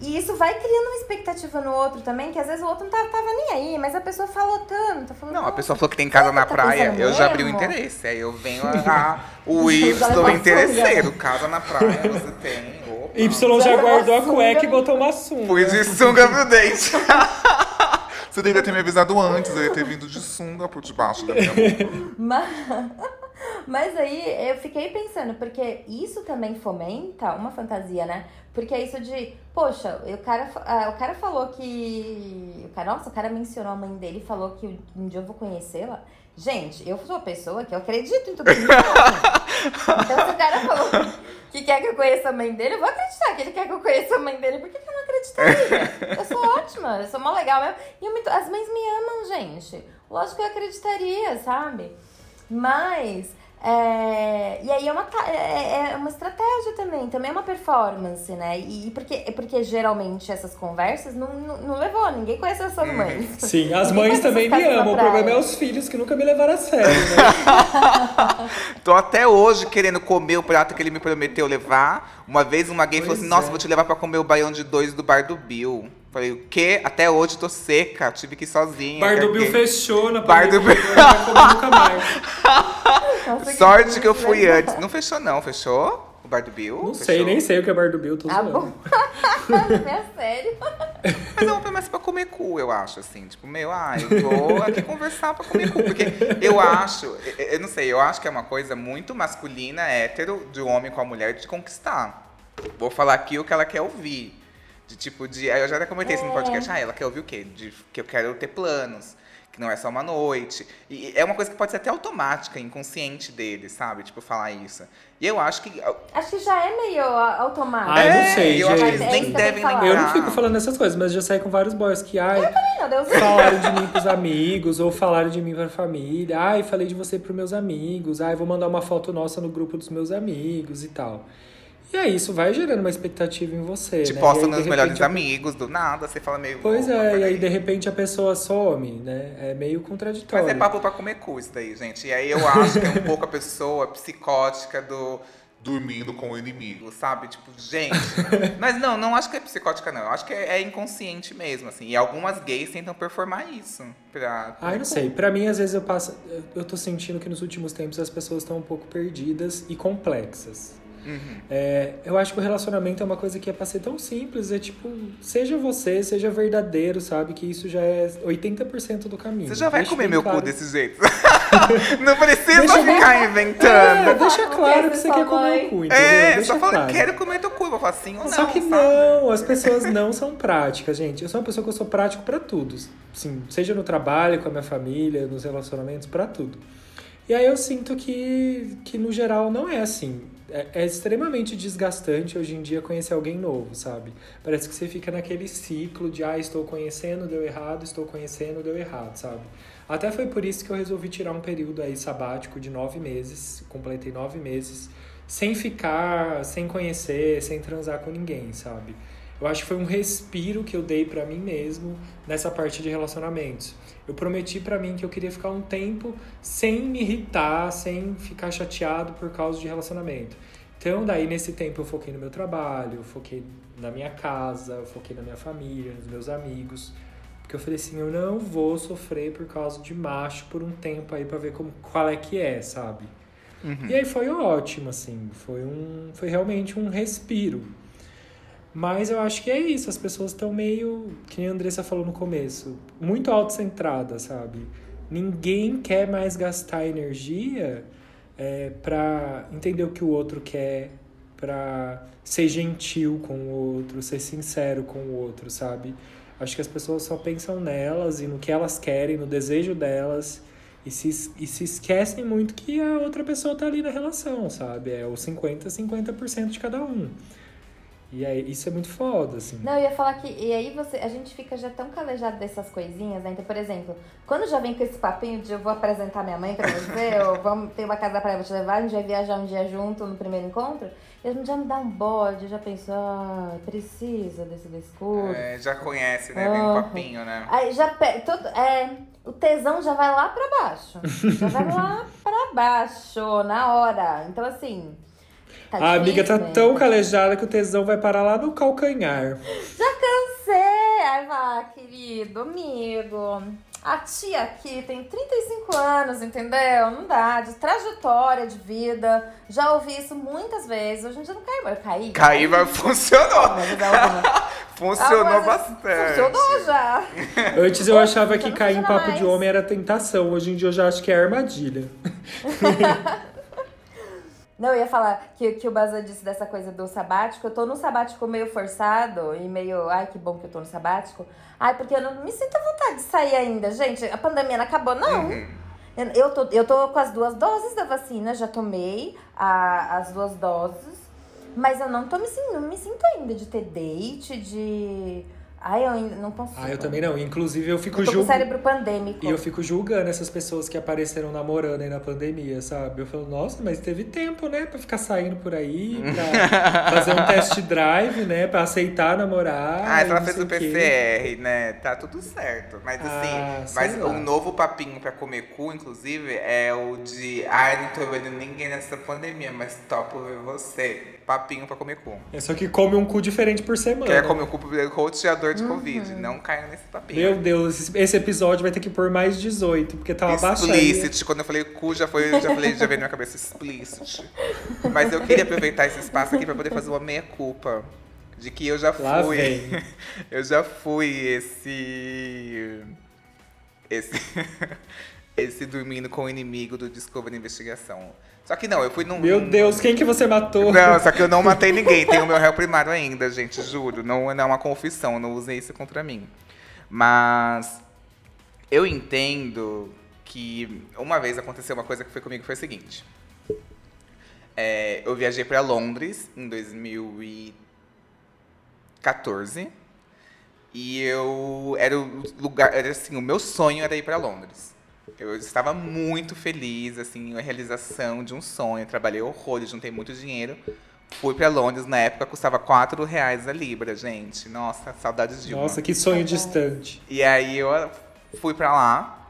E isso vai criando uma expectativa no outro também, que às vezes o outro não tava, tava nem aí, mas a pessoa falou tanto. Falou,
não, a pessoa falou que tem casa na tá praia, eu já abri o interesse. Aí eu venho a, o Y interesseiro, casa na praia, você tem. Opa.
Y já guardou a cueca e botou uma sunga.
Fui de sunga pro dente. Você deveria ter me avisado antes, eu ia ter vindo de sunga por debaixo da minha boca.
Mas, mas aí eu fiquei pensando, porque isso também fomenta uma fantasia, né? Porque é isso de, poxa, o cara, uh, o cara falou que. O cara, nossa, o cara mencionou a mãe dele e falou que um dia eu vou conhecê-la. Gente, eu sou uma pessoa que eu acredito em tudo que então, se o cara falou que quer que eu conheça a mãe dele, eu vou acreditar que ele quer que eu conheça a mãe dele. Por que, que eu não acreditaria? Eu sou ótima, eu sou mó legal mesmo. E me, as mães me amam, gente. Lógico que eu acreditaria, sabe? Mas é, e aí é uma, é, é, é uma estratégia também, também é uma performance, né? E porque, porque geralmente essas conversas não, não, não levou, ninguém conhece as suas mães.
Sim, as mães também me amam, o problema é os filhos que nunca me levaram a sério, né?
Tô até hoje querendo comer o prato que ele me prometeu levar. Uma vez uma gay pois falou assim, nossa, é. vou te levar pra comer o baião de dois do bar do Bill. Falei, o quê? Até hoje tô seca, tive que ir sozinha.
Bar do Bill fechou na
Bar do Bill.
nunca mais.
Sorte que eu fui antes. Não fechou, não. Fechou? O Bar do Bill?
Não
fechou?
sei, nem sei o que é Bar do Bill, tô ah, zoando. Bom.
é sério.
Mas é uma mais pra comer cu, eu acho, assim. Tipo, meu, ah, eu vou aqui conversar pra comer cu. Porque eu acho, eu não sei, eu acho que é uma coisa muito masculina, hétero, de um homem com a mulher, de conquistar. Vou falar aqui o que ela quer ouvir. De tipo, de. Eu já até comentei isso no é. podcast. Ah, ela quer ouvir o quê? De que eu quero ter planos. Que não é só uma noite. E é uma coisa que pode ser até automática, inconsciente dele, sabe? Tipo, falar isso. E eu acho que.
Acho que já é meio automático.
Ah, eu não sei,
eu
gente.
acho que eles nem devem lembrar.
Eu não fico falando essas coisas, mas já saí com vários boys que, ai,
eu também não, Deus
falaram de mim pros amigos, ou falaram de mim pra família. Ai, falei de você pros meus amigos. Ai, vou mandar uma foto nossa no grupo dos meus amigos e tal. E aí isso vai gerando uma expectativa em você.
Te
né?
posta nos melhores a... amigos, do nada, você fala meio.
Pois é, e aí de repente a pessoa some, né? É meio contraditório.
Mas é papo pra comer cu isso daí, gente. E aí eu acho que é um pouco a pessoa psicótica do
dormindo com o inimigo.
sabe? Tipo, gente. Mas não, não acho que é psicótica, não. Eu acho que é, é inconsciente mesmo, assim. E algumas gays tentam performar isso. Pra,
Ah, eu não sei. Pra mim, às vezes eu passo. eu- Eu tô sentindo que nos últimos tempos as pessoas estão um pouco perdidas e complexas.
Uhum.
É, eu acho que o relacionamento é uma coisa que é pra ser tão simples. É tipo, seja você, seja verdadeiro, sabe? Que isso já é 80% do caminho.
Você já vai
Deixa
comer meu
claro.
cu desse jeito. não precisa
Deixa
ficar
É,
inventando.
deixa claro que
Essa
você quer comer
mãe.
o cu, entendeu?
É,
deixa
só fala,
claro.
quero comer teu cu. Eu vou falar sim ou não.
Só que
sabe?
não, as pessoas não são práticas, gente. Eu sou uma pessoa que eu sou prático pra tudo. Sim, seja no trabalho, com a minha família, nos relacionamentos, pra tudo. E aí eu sinto que, que no geral não é assim. É, é extremamente desgastante hoje em dia conhecer alguém novo, sabe? Parece que você fica naquele ciclo de ah, estou conhecendo, deu errado, estou conhecendo, deu errado, sabe? Até foi por isso que eu resolvi tirar um período aí sabático de nove meses, completei nove meses, sem ficar, sem conhecer, sem transar com ninguém, sabe? Eu acho que foi um respiro que eu dei pra mim mesmo nessa parte de relacionamentos. Eu prometi pra mim que eu queria ficar um tempo sem me irritar, sem ficar chateado por causa de relacionamento. Então, daí nesse tempo eu foquei no meu trabalho, eu foquei na minha casa, eu foquei na minha família, nos meus amigos. Porque eu falei assim, eu não vou sofrer por causa de macho por um tempo aí pra ver como, qual é que é, sabe? E aí foi ótimo, assim, foi um, foi realmente um respiro. Mas eu acho que é isso, as pessoas estão meio, que a Andressa falou no começo, muito autocentradas, sabe? Ninguém quer mais gastar energia é, para entender o que o outro quer, para ser gentil com o outro, ser sincero com o outro, sabe? Acho que as pessoas só pensam nelas e no que elas querem, no desejo delas, e se, e se esquecem muito que a outra pessoa tá ali na relação, sabe? É o 50, 50% de cada um. E aí, isso é muito foda, assim.
Não, eu ia falar que. E aí você, a gente fica já tão calejado dessas coisinhas, né? Então, por exemplo, quando já vem com esse papinho de eu vou apresentar minha mãe pra você, ou vamos ter uma casa pra te levar, a gente vai viajar um dia junto no primeiro encontro, e a gente já me dá um bode, eu já penso, ah, precisa desse discurso.
É, já conhece, né? Vem um papinho, né?
Aí já pe... todo, é, o tesão já vai lá pra baixo. Já vai lá pra baixo, na hora. Então, assim. Tá
a amiga tá
difícil, né?
tão calejada que o tesão vai parar lá no calcanhar.
Já cansei! Aí vai, ah, querido, amigo. A tia aqui tem 35 anos, entendeu? Não dá, de trajetória de vida. Já ouvi isso muitas vezes. Hoje em dia não cai mais. Eu caí.
Caí, mas funcionou.
Mas
Funcionou bastante.
Funcionou já.
Antes eu achava que cair em papo de
mais.
homem era tentação. Hoje em dia eu já acho que é armadilha.
Não, eu ia falar que, que o Baza disse dessa coisa do sabático. Eu tô no sabático meio forçado e meio. Ai, que bom que eu tô no sabático. Ai, porque eu não me sinto à vontade de sair ainda. Gente, a pandemia não acabou, não. Eu, eu, tô, eu tô com as duas doses da vacina, já tomei a, as duas doses. Mas eu não tô me, não me sinto ainda de ter date, de. Ai, eu ainda não consigo.
Ah, eu também não. Inclusive eu fico julgando.
cérebro pandêmico.
E eu fico julgando essas pessoas que apareceram namorando aí na pandemia, sabe? Eu falo, nossa, mas teve tempo, né? Pra ficar saindo por aí, pra fazer um test drive, né? Pra aceitar namorar.
Ah, ela fez o
quê.
PCR, né? Tá tudo certo. Mas
Ah,
assim, mas
lá.
o novo papinho pra comer cu, inclusive, é o de ai, não tô vendo ninguém nessa pandemia, mas topo ver você. Papinho pra comer cu.
É só que come um cu diferente por semana.
Quer comer o cu pro roteador de Covid. Não caia nesse papinho.
Meu Deus, esse- episódio vai ter que pôr mais 18, porque tá uma baixaria.
Explicit. Quando eu falei cu, já, foi, já, falei, já veio na minha cabeça explicit. Mas eu queria aproveitar esse espaço aqui pra poder fazer uma meia-culpa. De que eu já
Lá
fui.
vem.
eu já fui esse. Esse. esse dormindo com o inimigo do Discovery Investigação. Só que não, eu fui num.
Meu Deus, quem que você matou?
Não, só que eu não matei ninguém. Tenho o meu réu primário ainda, gente, juro. Não, não é uma confissão, não usei isso contra mim. Mas eu entendo que uma vez aconteceu uma coisa que foi comigo foi o seguinte. É, eu viajei para Londres em 2014 e eu era o lugar, era assim, o meu sonho era ir para Londres. Eu estava muito feliz, assim, a realização de um sonho. Trabalhei horrores, juntei muito dinheiro. Fui para Londres, na época custava 4 reais a libra, gente. Nossa, saudades de uma.
Nossa, que sonho distante.
E aí eu fui pra lá.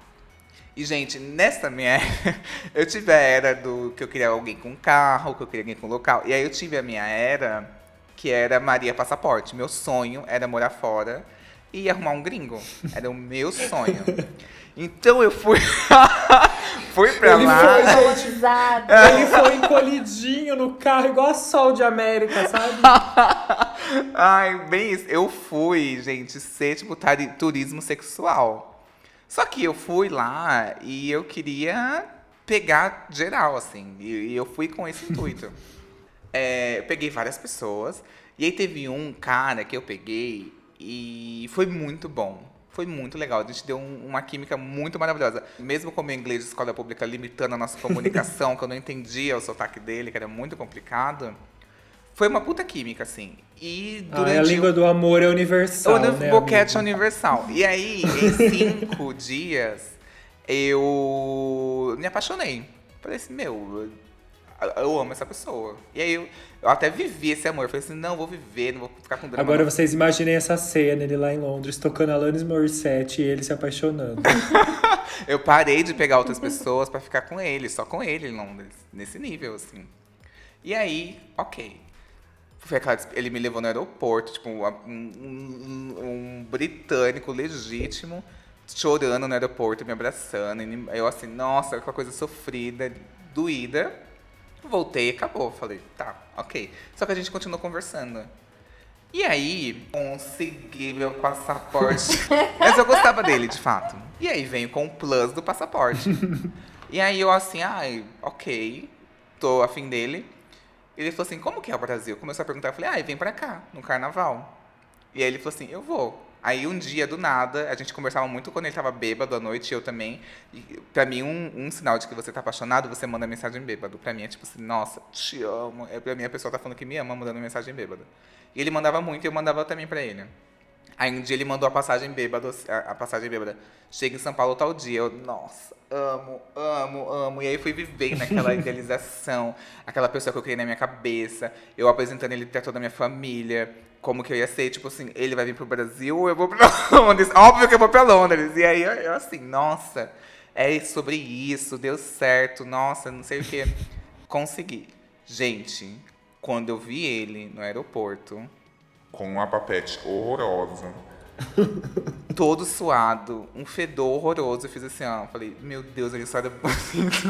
E, gente, nessa minha era, eu tive a era do que eu queria alguém com carro, que eu queria alguém com local. E aí eu tive a minha era, que era Maria Passaporte. Meu sonho era morar fora e arrumar um gringo. Era o meu sonho. Então eu fui. fui pra
Ele
lá.
foi, gente.
Traumatizado.
Ele foi encolhidinho no carro, igual a Sol de América, sabe?
Ai, bem isso. Eu fui, gente, ser tipo turismo sexual. Só que eu fui lá e eu queria pegar geral, assim. E e eu fui com esse intuito. É, eu peguei várias pessoas. E aí teve um cara que eu peguei e foi muito bom. Foi muito legal. A gente deu um- uma química muito maravilhosa. Mesmo com o meu inglês de escola pública limitando a nossa comunicação, que eu não entendia o sotaque dele, que era muito complicado. Foi uma puta química, assim. E
Ah,
durante
a língua do amor é
o
universal, né,
boquete é universal. E aí, em cinco dias, eu me apaixonei. Falei assim, meu, eu- eu amo essa pessoa. E aí eu, eu até vivi esse amor. Falei assim, não, vou viver, não vou ficar com drama.
Agora
não.
vocês imaginem essa cena, ele lá em Londres, tocando Alanis Morissette e ele se apaixonando.
Eu parei de pegar outras pessoas pra ficar com ele, só com ele em Londres, nesse nível, assim. E aí, ok. Aquela, ele me levou no aeroporto, tipo, um, um- um britânico legítimo, chorando no aeroporto, me abraçando. Eu assim, nossa, aquela coisa sofrida, doída. Voltei e acabou. Falei, tá, ok. Só que a gente continuou conversando. E aí, consegui meu passaporte. Mas eu gostava dele, de fato. E aí veio com o plus do passaporte. e aí eu assim, ai, ok, tô afim dele. Ele falou assim, como que é o Brasil? Começou a perguntar, eu falei, ah, vem pra cá, no carnaval. E aí ele falou assim, eu vou. Aí um dia, do nada, a gente conversava muito quando ele tava bêbado à noite, eu também. E pra mim, um, um sinal de que você tá apaixonado, você manda mensagem bêbado. Pra mim é tipo assim, nossa, te amo. É, pra mim a pessoa tá falando que me ama, mandando mensagem bêbada. E ele mandava muito e eu mandava também pra ele. Aí um dia ele mandou a passagem bêbada, a passagem bêbada. Chega em São Paulo tal dia. Eu, nossa, amo, amo, amo. E aí fui viver naquela idealização, aquela pessoa que eu criei na minha cabeça. Eu apresentando ele pra toda a minha família. Como que eu ia ser, tipo assim, ele vai vir pro Brasil ou eu vou pra Londres? Óbvio que eu vou pra Londres. E aí eu, eu assim, nossa, é sobre isso, deu certo, nossa, não sei o que. Consegui. Gente, quando eu vi ele no aeroporto,
Com uma papete horrorosa.
todo suado, um fedor horroroso. Eu fiz assim, ó. Falei, meu Deus, ele sai da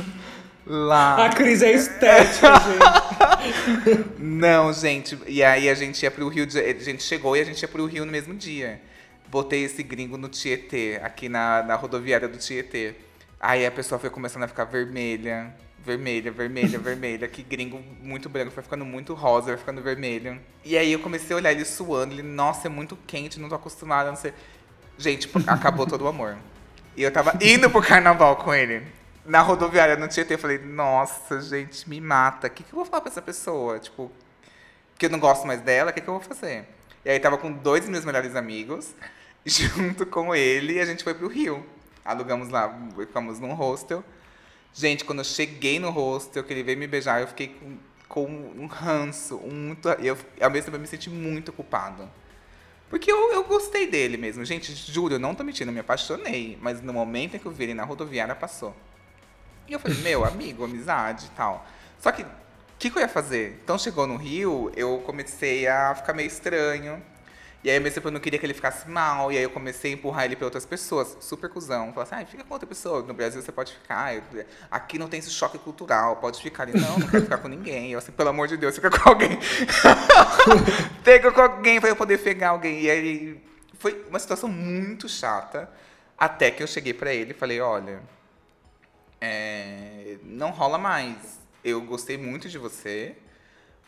lá.
A Cris é estética, gente.
Não, gente. E aí a gente ia pro Rio de A gente chegou e a gente ia pro Rio no mesmo dia. Botei esse gringo no Tietê, aqui na, na rodoviária do Tietê. Aí a pessoa foi começando a ficar vermelha. Vermelha, vermelha, vermelha. Que gringo muito branco, foi ficando muito rosa, vai ficando vermelho. E aí eu comecei a olhar ele suando. Ele, nossa, é muito quente, não tô acostumada, não sei. Gente, acabou todo o amor. E eu tava indo pro carnaval com ele. Na rodoviária no Tietê, eu falei, nossa, gente, me mata. O que, que eu vou falar pra essa pessoa? Tipo, que eu não gosto mais dela, o que, que eu vou fazer? E aí tava com dois meus melhores amigos, junto com ele, e a gente foi pro Rio. Alugamos lá, ficamos num hostel. Gente, quando eu cheguei no hostel, que ele veio me beijar, eu fiquei com, com um ranço, um. Eu, ao mesmo tempo, eu me senti muito culpado. Porque eu, eu gostei dele mesmo. Gente, juro, eu não tô mentindo, eu me apaixonei. Mas no momento em que eu vi ele na rodoviária, passou. E eu falei, meu, amigo, amizade e tal. Só que, o que, que eu ia fazer? Então chegou no Rio, eu comecei a ficar meio estranho. E aí, mesmo tempo, eu não queria que ele ficasse mal. E aí, eu comecei a empurrar ele pra outras pessoas. Super cuzão. Falei assim, ai, fica com outra pessoa. No Brasil, você pode ficar. Aqui não tem esse choque cultural. Pode ficar. Ele, não, não quero ficar com ninguém. Eu assim, pelo amor de Deus, fica com alguém. Pega com alguém pra eu poder pegar alguém. E aí, foi uma situação muito chata. Até que eu cheguei pra ele e falei, olha, é, não rola mais. Eu gostei muito de você,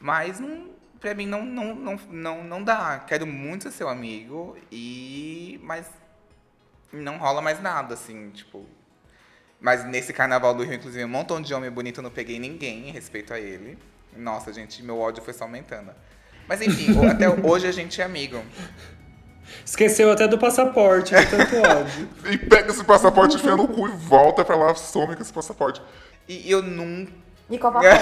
mas não, pra mim não, não, não, não, não dá. Quero muito ser seu amigo, e mas não rola mais nada, assim, tipo. Mas nesse carnaval do Rio, inclusive, um montão de homem bonito, eu não peguei ninguém em respeito a ele. Nossa, gente, meu ódio foi só aumentando. Mas enfim, até hoje a gente é amigo.
Esqueceu até do passaporte, de tanto ódio.
E pega esse passaporte, enfia no cu e volta pra lá, some com esse passaporte.
E eu nunca.
E com a papel.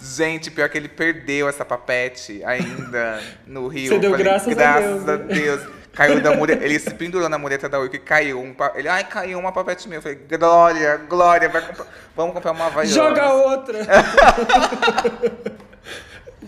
Gente, pior que ele perdeu essa papete ainda no Rio.
Você deu
Falei,
graças a
graças
Deus,
a
né?"
Deus. Caiu da mureta, ele se pendurou na mureta da Wico e caiu. Um, pa- ele, ai, caiu uma papete minha. Eu falei, Glória, Glória, vai comprar- vamos comprar uma Havaianas.
Joga outra!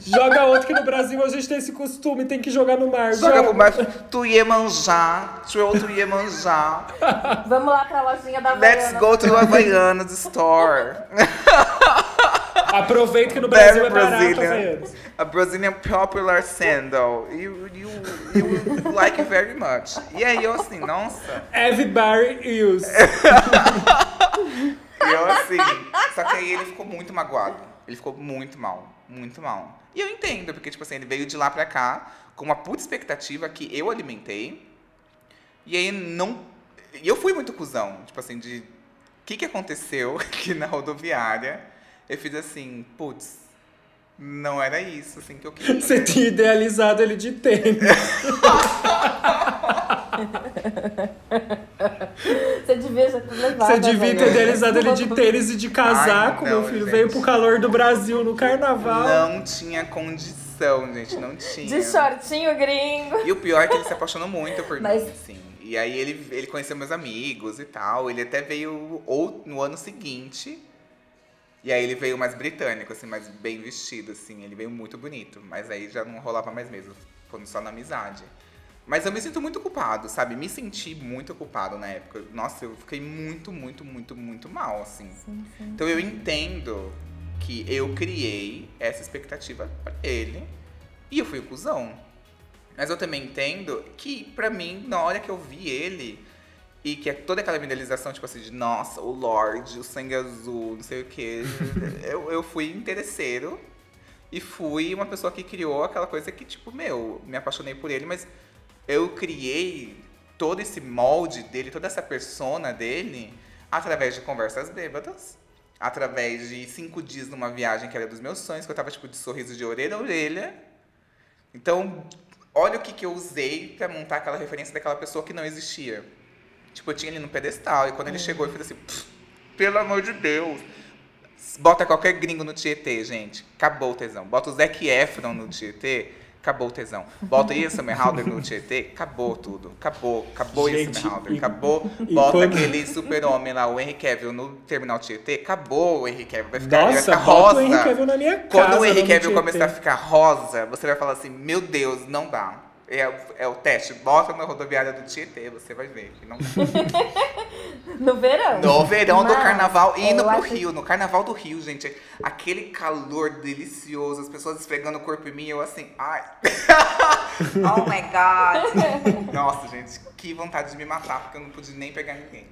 Joga outra que no Brasil a gente tem esse costume, tem que jogar no mar.
Joga pro mar. Tu Iemanjá, throw to Iemanjá.
Vamos lá pra lojinha da
Let's
Havaiana.
go to Havaianas store.
Aproveita que no Brasil
Very
é barato,
Brazilian.
Havaianas.
A Brazilian popular sandal. You, you, you like it very much. E aí eu assim, nossa.
Everybody use.
E eu assim. Só que aí ele ficou muito magoado. Ele ficou muito mal. Muito mal. E eu entendo, porque, tipo assim, ele veio de lá pra cá com uma puta expectativa que eu alimentei. E aí não. E eu fui muito cuzão, tipo assim, de. O que, que aconteceu aqui na rodoviária? Eu fiz assim, putz, não era isso assim que eu queria.
Você tinha idealizado ele de tênis.
Você devia já ter levado.
Você devia ter idealizado ele de tênis e de casaco,
Ai, não,
meu filho.
gente.
Veio pro calor do Brasil no carnaval.
Não tinha condição, gente, não tinha.
De shortinho gringo.
E o pior é que ele se apaixonou muito por
Mas-
mim, assim. E aí ele, ele conheceu meus amigos e tal. Ele até veio ou no ano seguinte. E aí ele veio mais britânico, assim, mais bem vestido, assim. Ele veio muito bonito. Mas aí já não rolava mais mesmo. Foi só na amizade. Mas eu me sinto muito culpado, sabe? Me senti muito culpado na época. Nossa, eu fiquei muito, muito, muito, muito mal, assim. Então eu entendo que eu criei essa expectativa pra ele e eu fui o cuzão. Mas eu também entendo que, pra mim, na hora que eu vi ele, e que é toda aquela idealização, tipo assim, de nossa, o Lorde, o sangue azul, não sei o quê, eu, eu fui interesseiro e fui uma pessoa que criou aquela coisa que, tipo, meu, me apaixonei por ele, mas eu criei todo esse molde dele, toda essa persona dele, através de conversas bêbadas, através de cinco dias numa viagem que era dos meus sonhos, que eu tava, tipo, de sorriso de orelha a orelha. Então, olha o que, que eu usei pra montar aquela referência daquela pessoa que não existia. Tipo, eu tinha ele no pedestal, e quando ele chegou, eu fiz assim, "Pff, pelo amor de Deus. Bota qualquer gringo no Tietê, gente. Acabou o tesão. Bota o Zac Efron no Tietê, acabou o tesão. Bota Ian Somerhalder no Tietê, acabou tudo. Acabou, acabou
Gente,
Somerhalder,
e-
acabou.
e
Bota
quando-
aquele super-homem lá, o Henry Cavill, no Terminal Tietê, acabou o Henry Cavill. Vai ficar, vai
Nossa,
ficar
bota
rosa.
o Henry Cavill na minha casa.
Quando o Henry Cavill começar a ficar rosa, você vai falar assim, meu Deus, não dá. É, o- é o teste, bota na rodoviária do Tietê, você vai ver que não.
No verão.
No verão do
Mas,
carnaval,
é,
indo pro
acho-
Rio, no carnaval do Rio, gente. Aquele calor delicioso, as pessoas esfregando o corpo em mim, eu assim, ai. oh my god. Nossa, gente, que vontade de me matar, porque eu não pude nem pegar ninguém.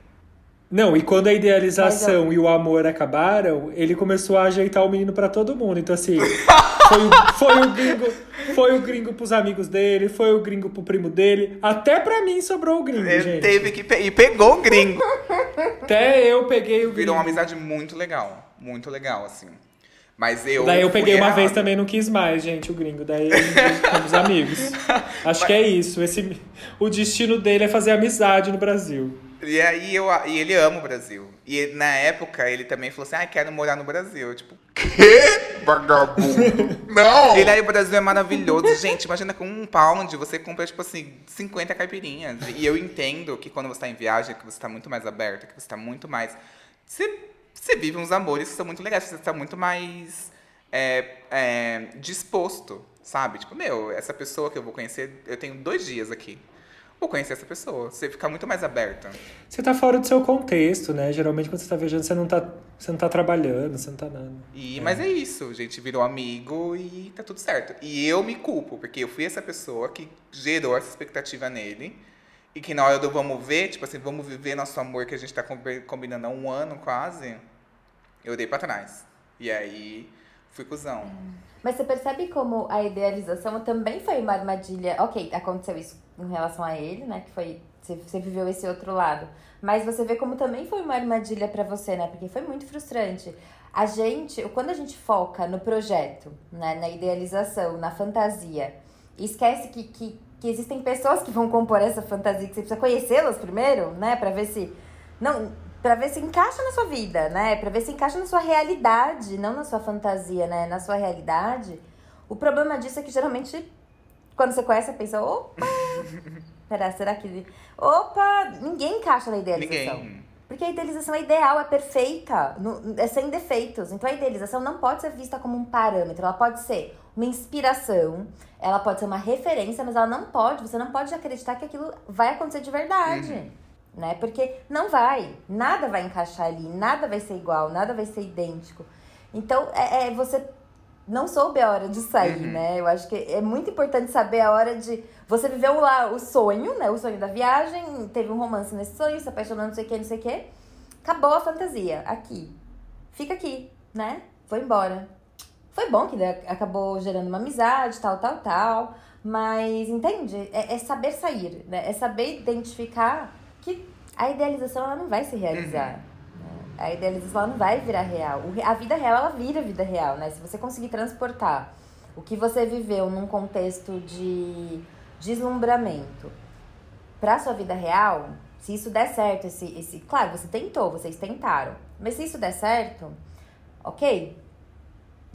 Não, e quando a idealização
Mas
e o amor acabaram, ele começou a ajeitar o menino pra todo mundo. Então, assim, foi o, foi o gringo, foi o gringo pros amigos dele, foi o gringo pro primo dele. Até pra mim sobrou o gringo,
Ele
gente.
teve que. pe- E pegou o gringo.
Até eu peguei o gringo.
Virou uma amizade muito legal. Muito legal, assim. Mas eu.
Daí eu peguei uma
errado.
vez também, não quis mais, gente, o gringo. Daí ficamos amigos. Acho que é isso. Esse, o destino dele é fazer amizade no Brasil.
E aí eu, e ele ama o Brasil. E ele- na época ele também falou assim: ah, quero morar no Brasil. Eu, tipo,
Que vagabundo? Não!
Ele aí, o Brasil é maravilhoso. Gente, imagina com um pound você compra, tipo assim, 50 caipirinhas. E eu entendo que quando você tá em viagem, que você tá muito mais aberto, que você tá muito mais. Você, você vive uns amores que são muito legais, você tá muito mais é, é, disposto, sabe? Tipo, meu, essa pessoa que eu vou conhecer, eu tenho dois dias aqui. Vou conhecer essa pessoa. Você fica muito mais aberta.
Você tá fora do seu contexto, né? Geralmente quando você tá viajando, você não tá, você não tá trabalhando, você não tá nada.
E, Mas é isso, a gente virou amigo e tá tudo certo. E eu me culpo, porque eu fui essa pessoa que gerou essa expectativa nele. E que na hora do vamos ver, tipo assim, vamos viver nosso amor que a gente tá combi- combinando há um ano quase, eu dei pra trás. E aí, fui cuzão.
Mas você percebe como a idealização também foi uma armadilha. Ok, aconteceu isso em relação a ele, né? Que foi. Você, viveu esse outro lado. Mas você vê como também foi uma armadilha pra você, né? Porque foi muito frustrante. A gente, quando a gente foca no projeto, né? na idealização, na fantasia, esquece que, que, que existem pessoas que vão compor essa fantasia, que você precisa conhecê-las primeiro, né? Pra ver se. Não, Pra ver se encaixa na sua vida, né? Pra ver se encaixa na sua realidade, não na sua fantasia, né? Na sua realidade. O problema disso é que geralmente Quando você conhece, você pensa, opa! Pera, será que. Opa! Ninguém encaixa na idealização.
Ninguém.
Porque a idealização é ideal, é perfeita, é sem defeitos. Então a idealização não pode ser vista como um parâmetro, ela pode ser uma inspiração, ela pode ser uma referência, mas ela não pode, você não pode acreditar que aquilo vai acontecer de verdade. Né? Porque não vai, nada vai encaixar ali, nada vai ser igual, nada vai ser idêntico. Então, é, é você não soube a hora de sair,
Uhum.
né? Eu acho que é muito importante saber a hora de. Você viveu lá o sonho, né? O sonho da viagem, teve um romance nesse sonho, se apaixonou, não sei o que, não sei o que. Acabou a fantasia. Aqui. Fica aqui, né? Foi embora. Foi bom que acabou gerando uma amizade, tal, tal, tal. Mas, entende? É, é saber sair, né? É saber identificar que a idealização ela não vai se realizar. né? A idealização ela não vai virar real. A vida real, ela vira vida real, né? Se você conseguir transportar o que você viveu num contexto de deslumbramento pra sua vida real, se isso der certo, esse, esse. Claro, você tentou, vocês tentaram. Mas se isso der certo, ok?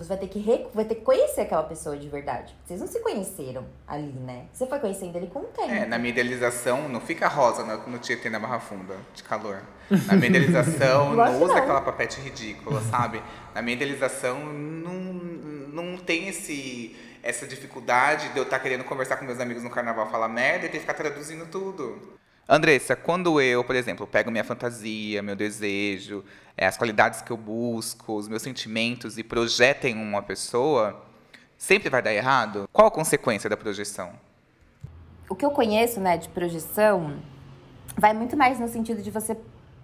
Você vai ter que, re- vai ter que conhecer aquela pessoa de verdade. Vocês não se conheceram ali, né? Você foi conhecendo ele com o tempo.
É, na minha idealização, não fica rosa no, no Tietê na Barra Funda, de calor. Na minha idealização, não
que
usa
não.
aquela papete ridícula, sabe? Na minha idealização, não, não tem esse, essa dificuldade de eu estar querendo conversar com meus amigos no carnaval, falar merda e ter que ficar traduzindo tudo. Andressa, quando eu, por exemplo, pego minha fantasia, meu desejo, é, as qualidades que eu busco, os meus sentimentos e projeto em uma pessoa, sempre vai dar errado? Qual a consequência da projeção?
o que eu conheço, né, de projeção, vai muito mais no sentido de você.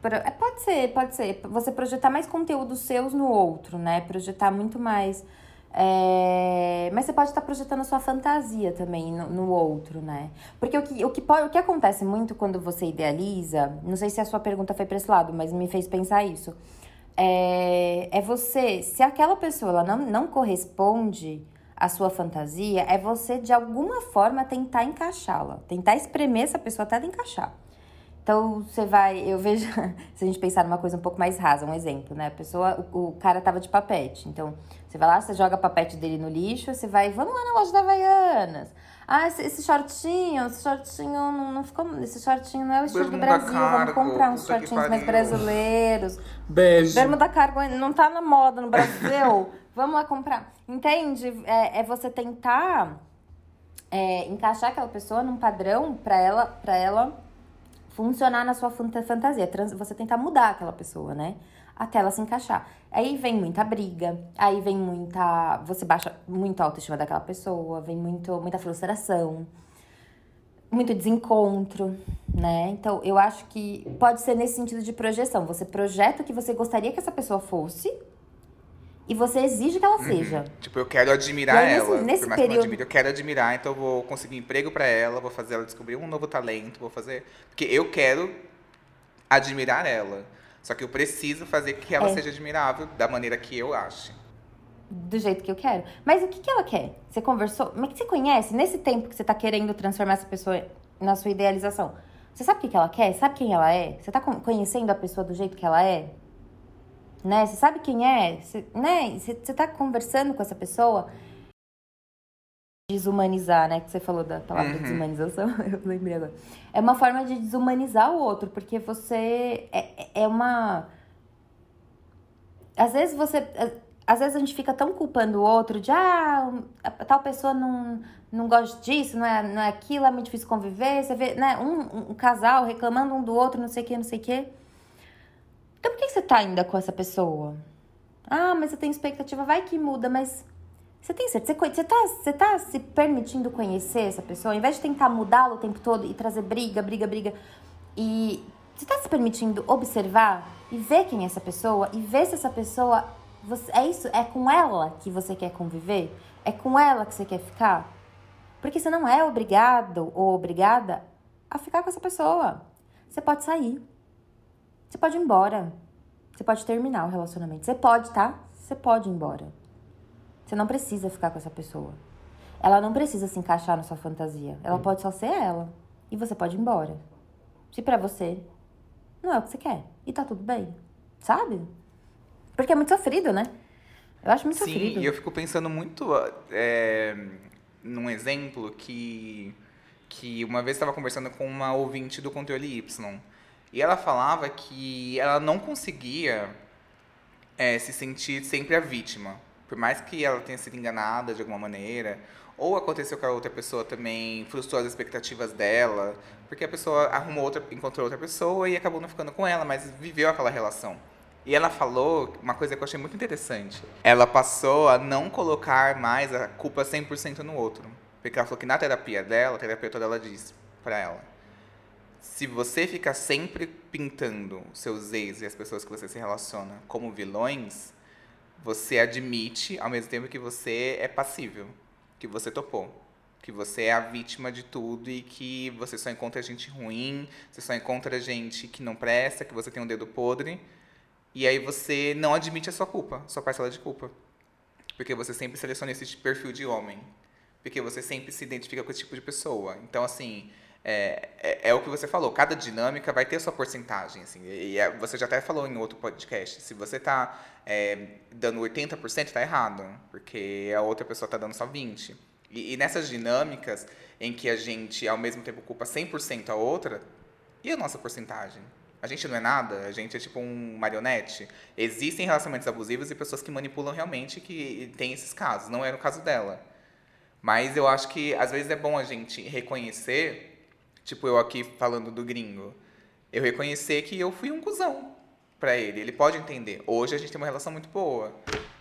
é, Pode ser, pode ser. Você projetar mais conteúdos seus no outro, né? Projetar muito mais. É, Mas você pode estar projetando a sua fantasia também no, no outro, né? Porque o que, o, que pode, o que acontece muito quando você idealiza, não sei se a sua pergunta foi para esse lado, mas me fez pensar isso. É, é você, se aquela pessoa ela não, não corresponde à sua fantasia, é você de alguma forma tentar encaixá-la, tentar espremer essa pessoa até ela encaixar. Então você vai, eu vejo, se a gente pensar numa coisa um pouco mais rasa, um exemplo, né? A pessoa, o, o cara tava de papete. Então, você vai lá, você joga o papete dele no lixo, você vai, vamos lá na loja da Havaianas. Ah, esse, esse shortinho, esse shortinho não, não ficou. Esse shortinho não é o estilo do
Bermuda
Brasil. Vamos
cargo,
comprar uns shortinhos mais brasileiros.
Beijo.
Bermuda cargo não tá na moda no Brasil. Vamos lá comprar. Entende? É, é você tentar é, encaixar aquela pessoa num padrão pra ela, pra ela funcionar na sua fanta- fantasia. Você tentar mudar aquela pessoa, né? Até ela se encaixar. Aí vem muita briga, aí vem muita. Você baixa muito a autoestima daquela pessoa, vem muito, muita frustração, muito desencontro, né? Então eu acho que pode ser nesse sentido de projeção. Você projeta o que você gostaria que essa pessoa fosse e você exige que ela seja.
Tipo, eu quero admirar
aí, nesse-
ela.
nesse
por mais que eu
período-
eu quero admirar, então eu vou conseguir emprego pra ela, vou fazer ela descobrir um novo talento, vou fazer. Porque eu quero admirar ela. Só que eu preciso fazer que ela
É.
seja admirável da maneira que eu ache.
do jeito que eu quero. Mas o que, que ela quer? Você conversou? Mas que você conhece? Nesse tempo que você tá querendo transformar essa pessoa na sua idealização, você sabe o que, que ela quer? Sabe quem ela é? Você tá con- conhecendo a pessoa do jeito que ela é? Né? Você sabe quem é? Você, né? Você, você tá conversando com essa pessoa? Desumanizar, né? Que você falou da palavra
Uhum.
desumanização, eu lembrei agora. É uma forma de desumanizar o outro, porque você é, é- é uma. Às vezes você. Às vezes a gente fica tão culpando o outro de ah, tal pessoa não, não gosta disso, não é, não é aquilo, é muito difícil conviver. Você vê, né, um, um casal reclamando um do outro, não sei o que, não sei o que. Então por que você tá ainda com essa pessoa? Ah, mas eu tenho expectativa, vai que muda, mas você tem certeza? Você, você, tá, você tá se permitindo conhecer essa pessoa? Ao invés de tentar mudá-la o tempo todo e trazer briga, briga, briga. E você tá se permitindo observar e ver quem é essa pessoa e ver se essa pessoa. Você, é isso? É com ela que você quer conviver? É com ela que você quer ficar? Porque você não é obrigado ou obrigada a ficar com essa pessoa. Você pode sair. Você pode ir embora. Você pode terminar o relacionamento. Você pode, tá? Você pode ir embora. Você não precisa ficar com essa pessoa. Ela não precisa se encaixar na sua fantasia. Ela pode só ser ela. E você pode ir embora. Se pra você não é o que você quer. E tá tudo bem. Sabe? Porque é muito sofrido, né? Eu acho muito
Sim,
sofrido.
e eu fico pensando muito é, num exemplo que, que uma vez estava conversando com uma ouvinte do Controle Y. E ela falava que ela não conseguia é, se sentir sempre a vítima. Por mais que ela tenha sido enganada de alguma maneira, ou aconteceu com a outra pessoa também, frustrou as expectativas dela, porque a pessoa arrumou outra, encontrou outra pessoa e acabou não ficando com ela, mas viveu aquela relação. E ela falou uma coisa que eu achei muito interessante. Ela passou a não colocar mais a culpa 100% no outro. Porque ela falou que na terapia dela, a terapeuta dela disse para ela: se você fica sempre pintando seus ex e as pessoas que você se relaciona como vilões, você admite ao mesmo tempo que você é passível que você topou. Que você é a vítima de tudo e que você só encontra gente ruim, você só encontra gente que não presta, que você tem um dedo podre. E aí você não admite a sua culpa, sua parcela de culpa. Porque você sempre seleciona esse perfil de homem. Porque você sempre se identifica com esse tipo de pessoa. Então, assim, é, é, é, o que você falou, cada dinâmica vai ter sua porcentagem, assim, e, é, você já até falou em outro podcast, se você está é, dando 80%, está errado, porque a outra pessoa está dando só 20%. E, e, nessas dinâmicas em que a gente, ao mesmo tempo, culpa 100% a outra, e a nossa porcentagem? A gente não é nada, a gente é tipo um marionete. Existem relacionamentos abusivos e pessoas que manipulam realmente que tem esses casos, não é o caso dela. Mas eu acho que às vezes é bom a gente reconhecer Tipo, eu aqui falando do gringo. Eu reconhecer que eu fui um cuzão para ele. Ele pode entender. Hoje a gente tem uma relação muito boa.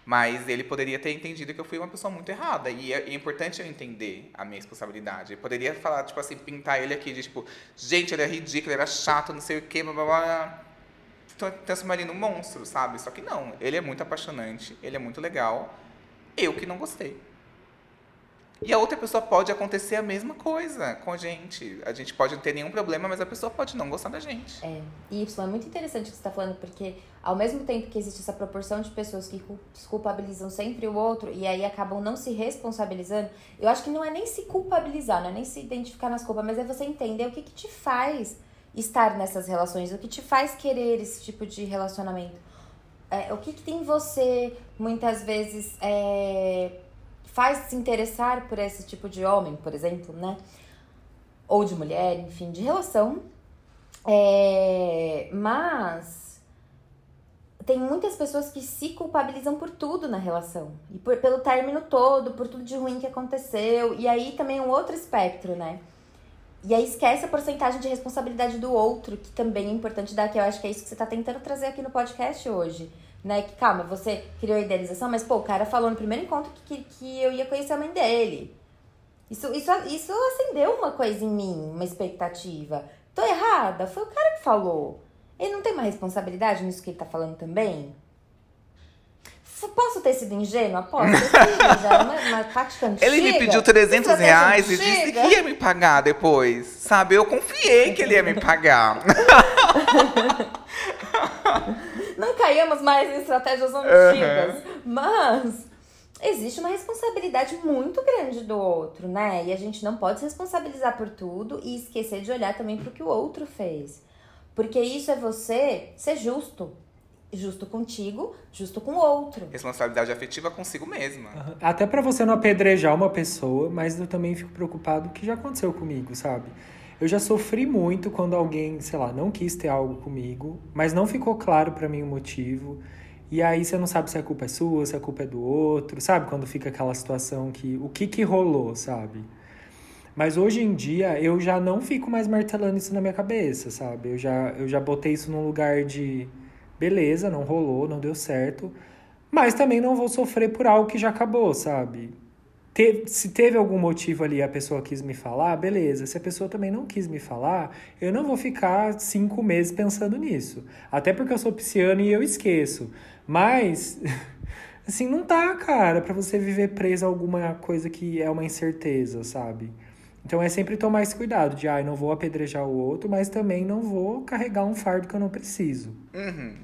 Mas ele poderia ter entendido que eu fui uma pessoa muito errada. E é, é importante eu entender a minha responsabilidade. Eu poderia falar, tipo assim, pintar ele aqui de tipo, gente, ele é ridículo, ele era chato, não sei o quê, blá blá blá. Transformar ele num monstro, sabe? Só que não. Ele é muito apaixonante, ele é muito legal. Eu que não gostei. E a outra pessoa pode acontecer a mesma coisa com a gente. A gente pode não ter nenhum problema, mas a pessoa pode não gostar da gente.
É. E isso é muito interessante o que você está falando, porque ao mesmo tempo que existe essa proporção de pessoas que culpabilizam sempre o outro e aí acabam não se responsabilizando, eu acho que não é nem se culpabilizar, não é nem se identificar nas culpas, mas é você entender o que, que te faz estar nessas relações, o que te faz querer esse tipo de relacionamento. É, o que, que tem você, muitas vezes, é, faz se interessar por esse tipo de homem, por exemplo, né? Ou de mulher, enfim, de relação. É, mas tem muitas pessoas que se culpabilizam por tudo na relação. E por, pelo término todo, por tudo de ruim que aconteceu. E aí também um outro espectro, né? E aí esquece a porcentagem de responsabilidade do outro, que também é importante dar, que eu acho que é isso que você está tentando trazer aqui no podcast hoje né? Que calma, você criou a idealização, mas pô, o cara falou no primeiro encontro que, que, que eu ia conhecer a mãe dele. Isso, isso, isso acendeu uma coisa em mim, uma expectativa. Tô errada? Foi o cara que falou. Ele não tem uma responsabilidade nisso que ele tá falando também? Posso ter sido ingênua? Posso ter sido, já uma, uma tática antiga.
Ele me pediu 300 reais e disse que ia me pagar depois, sabe? Eu confiei que ele ia me pagar.
não caímos mais em estratégias antigas. Uhum. Mas existe uma responsabilidade muito grande do outro, né? E a gente não pode se responsabilizar por tudo e esquecer de olhar também para o que o outro fez. Porque isso é você ser justo. Justo contigo, justo com o outro.
Responsabilidade afetiva consigo mesma.
Até para você não apedrejar uma pessoa, mas eu também fico preocupado com o que já aconteceu comigo, sabe? Eu já sofri muito quando alguém, sei lá, não quis ter algo comigo, mas não ficou claro para mim o motivo. E aí você não sabe se a culpa é sua, se a culpa é do outro, sabe? Quando fica aquela situação que o que que rolou, sabe? Mas hoje em dia eu já não fico mais martelando isso na minha cabeça, sabe? Eu já eu já botei isso num lugar de beleza, não rolou, não deu certo, mas também não vou sofrer por algo que já acabou, sabe? Teve, se teve algum motivo ali a pessoa quis me falar, beleza. Se a pessoa também não quis me falar, eu não vou ficar cinco meses pensando nisso. Até porque eu sou pisciano e eu esqueço. Mas, assim, não tá, cara, para você viver preso a alguma coisa que é uma incerteza, sabe? Então é sempre tomar esse cuidado de, ah, não vou apedrejar o outro, mas também não vou carregar um fardo que eu não preciso.
Uhum.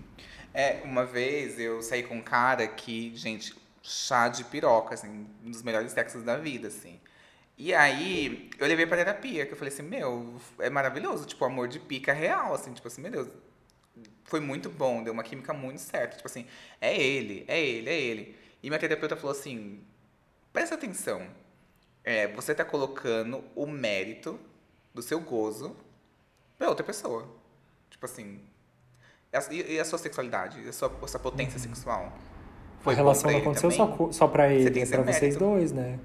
É, uma vez eu saí com um cara que, gente, chá de piroca, assim, um dos melhores sexos da vida, assim. E aí, eu levei pra terapia, que eu falei assim, meu, é maravilhoso, tipo, amor de pica real, assim, tipo assim, meu Deus, foi muito bom, deu uma química muito certa, tipo assim, é ele, é ele, é ele. E minha terapeuta falou assim, presta atenção, é, você tá colocando o mérito do seu gozo pra outra pessoa. Tipo assim. E, a sua sexualidade? A sua, a sua potência sexual?
Foi a relação não aconteceu só, só pra ele,
é
pra vocês dois, né?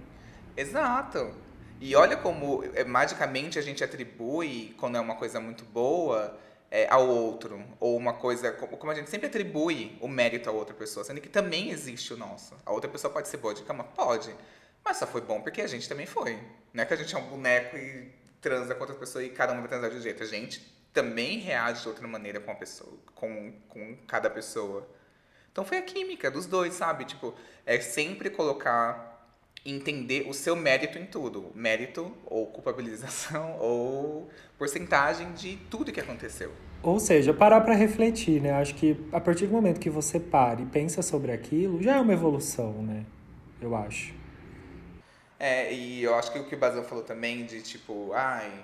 Exato. E olha como é, magicamente a gente atribui, quando é uma coisa muito boa, é, ao outro. Ou uma coisa. Como a gente sempre atribui o mérito a outra pessoa, sendo que também existe o nosso. A outra pessoa pode ser boa de cama? Pode. Mas só foi bom porque a gente também foi. Não é que a gente é um boneco e transa com outra pessoa e cada um vai transar de um jeito. A gente também reage de outra maneira com a pessoa, com, com cada pessoa. Então foi a química dos dois, sabe? Tipo, é sempre colocar entender o seu mérito em tudo. Mérito ou culpabilização ou porcentagem de tudo que aconteceu.
Ou seja, parar para refletir, né? Acho que a partir do momento que você para e pensa sobre aquilo, já é uma evolução, né? Eu acho.
É, e eu acho que o que o Bazão falou também de tipo, ai,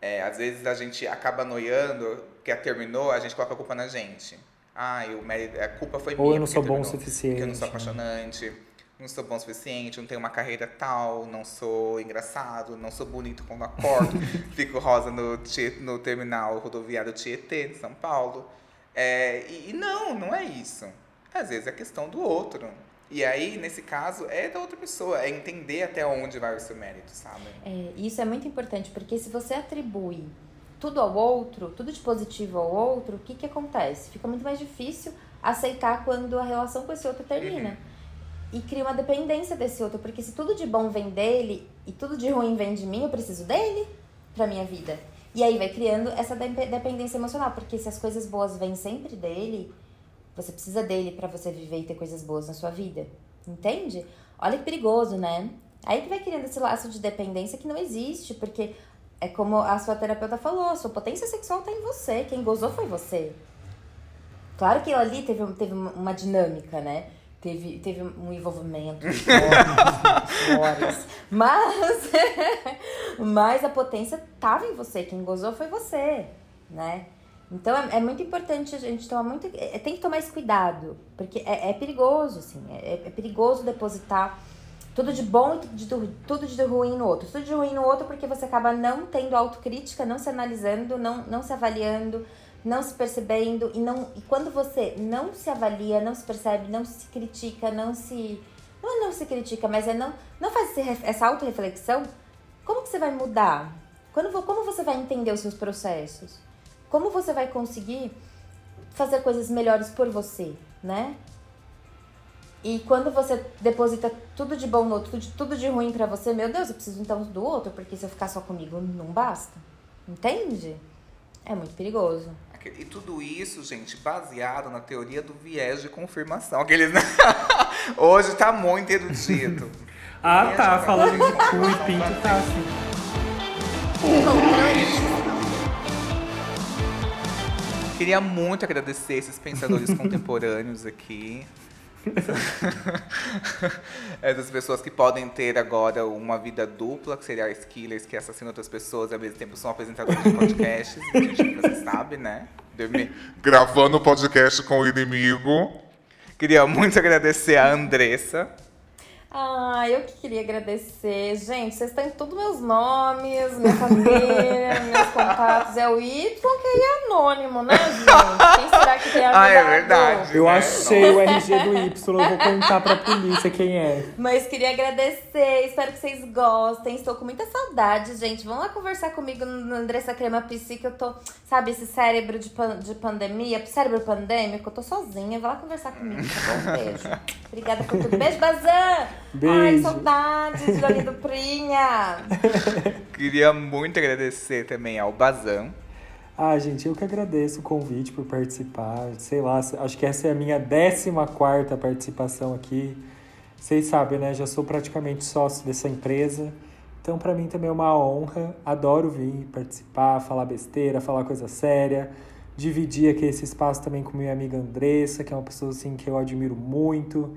é, às vezes a gente acaba noiando, que terminou, a gente coloca a culpa na gente. Ai, o mérito, a culpa foi
Ou
minha.
eu não sou bom
terminou,
o suficiente.
Porque eu não sou apaixonante, não sou bom o suficiente, não tenho uma carreira tal, não sou engraçado, não sou bonito quando acordo, fico rosa no, no terminal rodoviário Tietê, de São Paulo. É, e, e não, não é isso. Às vezes é questão do outro. E aí, nesse caso, é da outra pessoa, é entender até onde vai o seu mérito, sabe?
É, isso é muito importante, porque se você atribui tudo ao outro, tudo de positivo ao outro, o que, que acontece? Fica muito mais difícil aceitar quando a relação com esse outro termina. E cria uma dependência desse outro, porque se tudo de bom vem dele e tudo de ruim vem de mim, eu preciso dele pra minha vida. E aí vai criando essa depe- dependência emocional, porque se as coisas boas vêm sempre dele, você precisa dele pra você viver e ter coisas boas na sua vida. Entende? Olha que perigoso, né? Aí que vai criando esse laço de dependência que não existe, porque é como a sua terapeuta falou, sua potência sexual tá em você, quem gozou foi você. Claro que ali teve, teve uma dinâmica, né? Teve, teve um envolvimento, mas, mas a potência tava em você, quem gozou foi você, né? Então é, é muito importante a gente tomar muito. é- tem que tomar esse cuidado, porque é, é perigoso, assim, é, é perigoso depositar tudo de bom e tudo de, tudo de ruim no outro. Tudo de ruim no outro porque você acaba não tendo autocrítica, não se analisando, não, não se avaliando, não se percebendo. E, não, e quando você não se avalia, não se percebe, não se critica, não se. Não é não se critica, mas é não, não faz esse essa autorreflexão, como que você vai mudar? Quando, como você vai entender os seus processos? Como você vai conseguir fazer coisas melhores por você, né? E quando você deposita tudo de bom no outro, tudo de, tudo de ruim pra você, meu Deus, eu preciso então do outro, porque se eu ficar só comigo não basta. Entende? É muito perigoso.
E tudo isso, gente, baseado na teoria do viés de confirmação. Aqueles... Hoje tá muito erudito.
Ah,
Viés
tá. Falando de cu e pinto, tá assim.
Queria muito agradecer esses pensadores contemporâneos aqui. Essas pessoas que podem ter agora uma vida dupla, que serial killers que assassinam outras pessoas e ao mesmo tempo são apresentadores de podcasts. A gente, você sabe, né? Dormir.
Gravando o podcast com o inimigo.
Queria muito agradecer a Andressa.
Ah, eu que queria agradecer. Gente, vocês têm todos meus nomes, minha família, meus contatos. É o Y que é anônimo, né, gente? Quem será que tem ajudado?
Ah, é verdade.
Eu
né?
achei o RG do Y, eu vou contar pra polícia quem é.
Mas queria agradecer, espero que vocês gostem. Estou com muita saudade, gente. Vão lá conversar comigo no Andressa Crema Psi, que eu tô, sabe, esse cérebro de, pan- de pandemia, cérebro pandêmico, eu tô sozinha. Vai lá conversar comigo, tá bom? Beijo. Obrigada por tudo. Beijo, Bazan! Ai,
Beijo.
saudades, Jolie Duprinha!
Queria muito agradecer também ao Bazan.
Ah, gente, eu que agradeço o convite por participar. Sei lá, acho que essa é a minha 14 quarta participação aqui. Vocês sabem, né? Já sou praticamente sócio dessa empresa. Então, pra mim também é uma honra. Adoro vir participar, falar besteira, falar coisa séria. Dividir aqui esse espaço também com minha amiga Andressa, que é uma pessoa assim que eu admiro muito.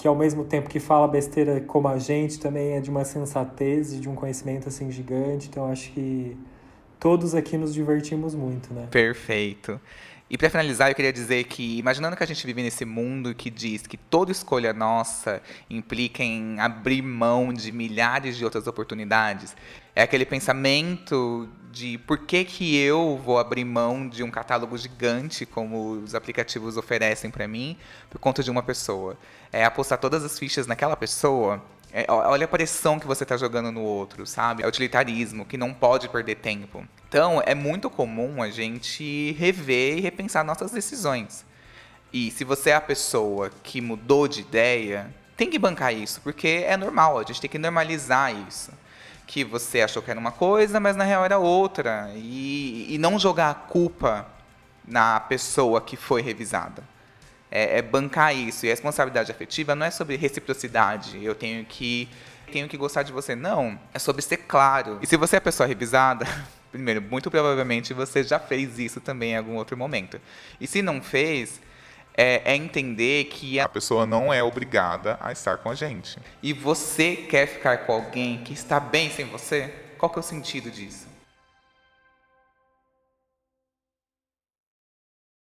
Que ao mesmo tempo que fala besteira como a gente, também é de uma sensatez e de um conhecimento assim gigante. Então, acho que todos aqui nos divertimos muito, né?
Perfeito. E para finalizar, eu queria dizer que, imaginando que a gente vive nesse mundo que diz que toda escolha nossa implica em abrir mão de milhares de outras oportunidades, é aquele pensamento de por que, que eu vou abrir mão de um catálogo gigante como os aplicativos oferecem para mim por conta de uma pessoa. É apostar todas as fichas naquela pessoa é, olha a pressão que você está jogando no outro, sabe? É utilitarismo, que não pode perder tempo. Então, é muito comum a gente rever e repensar nossas decisões. E se você é a pessoa que mudou de ideia, tem que bancar isso, porque é normal, a gente tem que normalizar isso. Que você achou que era uma coisa, mas na real era outra. E, e não jogar a culpa na pessoa que foi revisada é, é bancar isso. E a responsabilidade afetiva não é sobre reciprocidade. Eu tenho que tenho que gostar de você. Não, é sobre ser claro. E se você é pessoa revisada, primeiro, muito provavelmente você já fez isso também em algum outro momento. E se não fez, é, é, entender que
a... a pessoa não é obrigada a estar com a gente.
E você quer ficar com alguém que está bem sem você? Qual que é o sentido disso?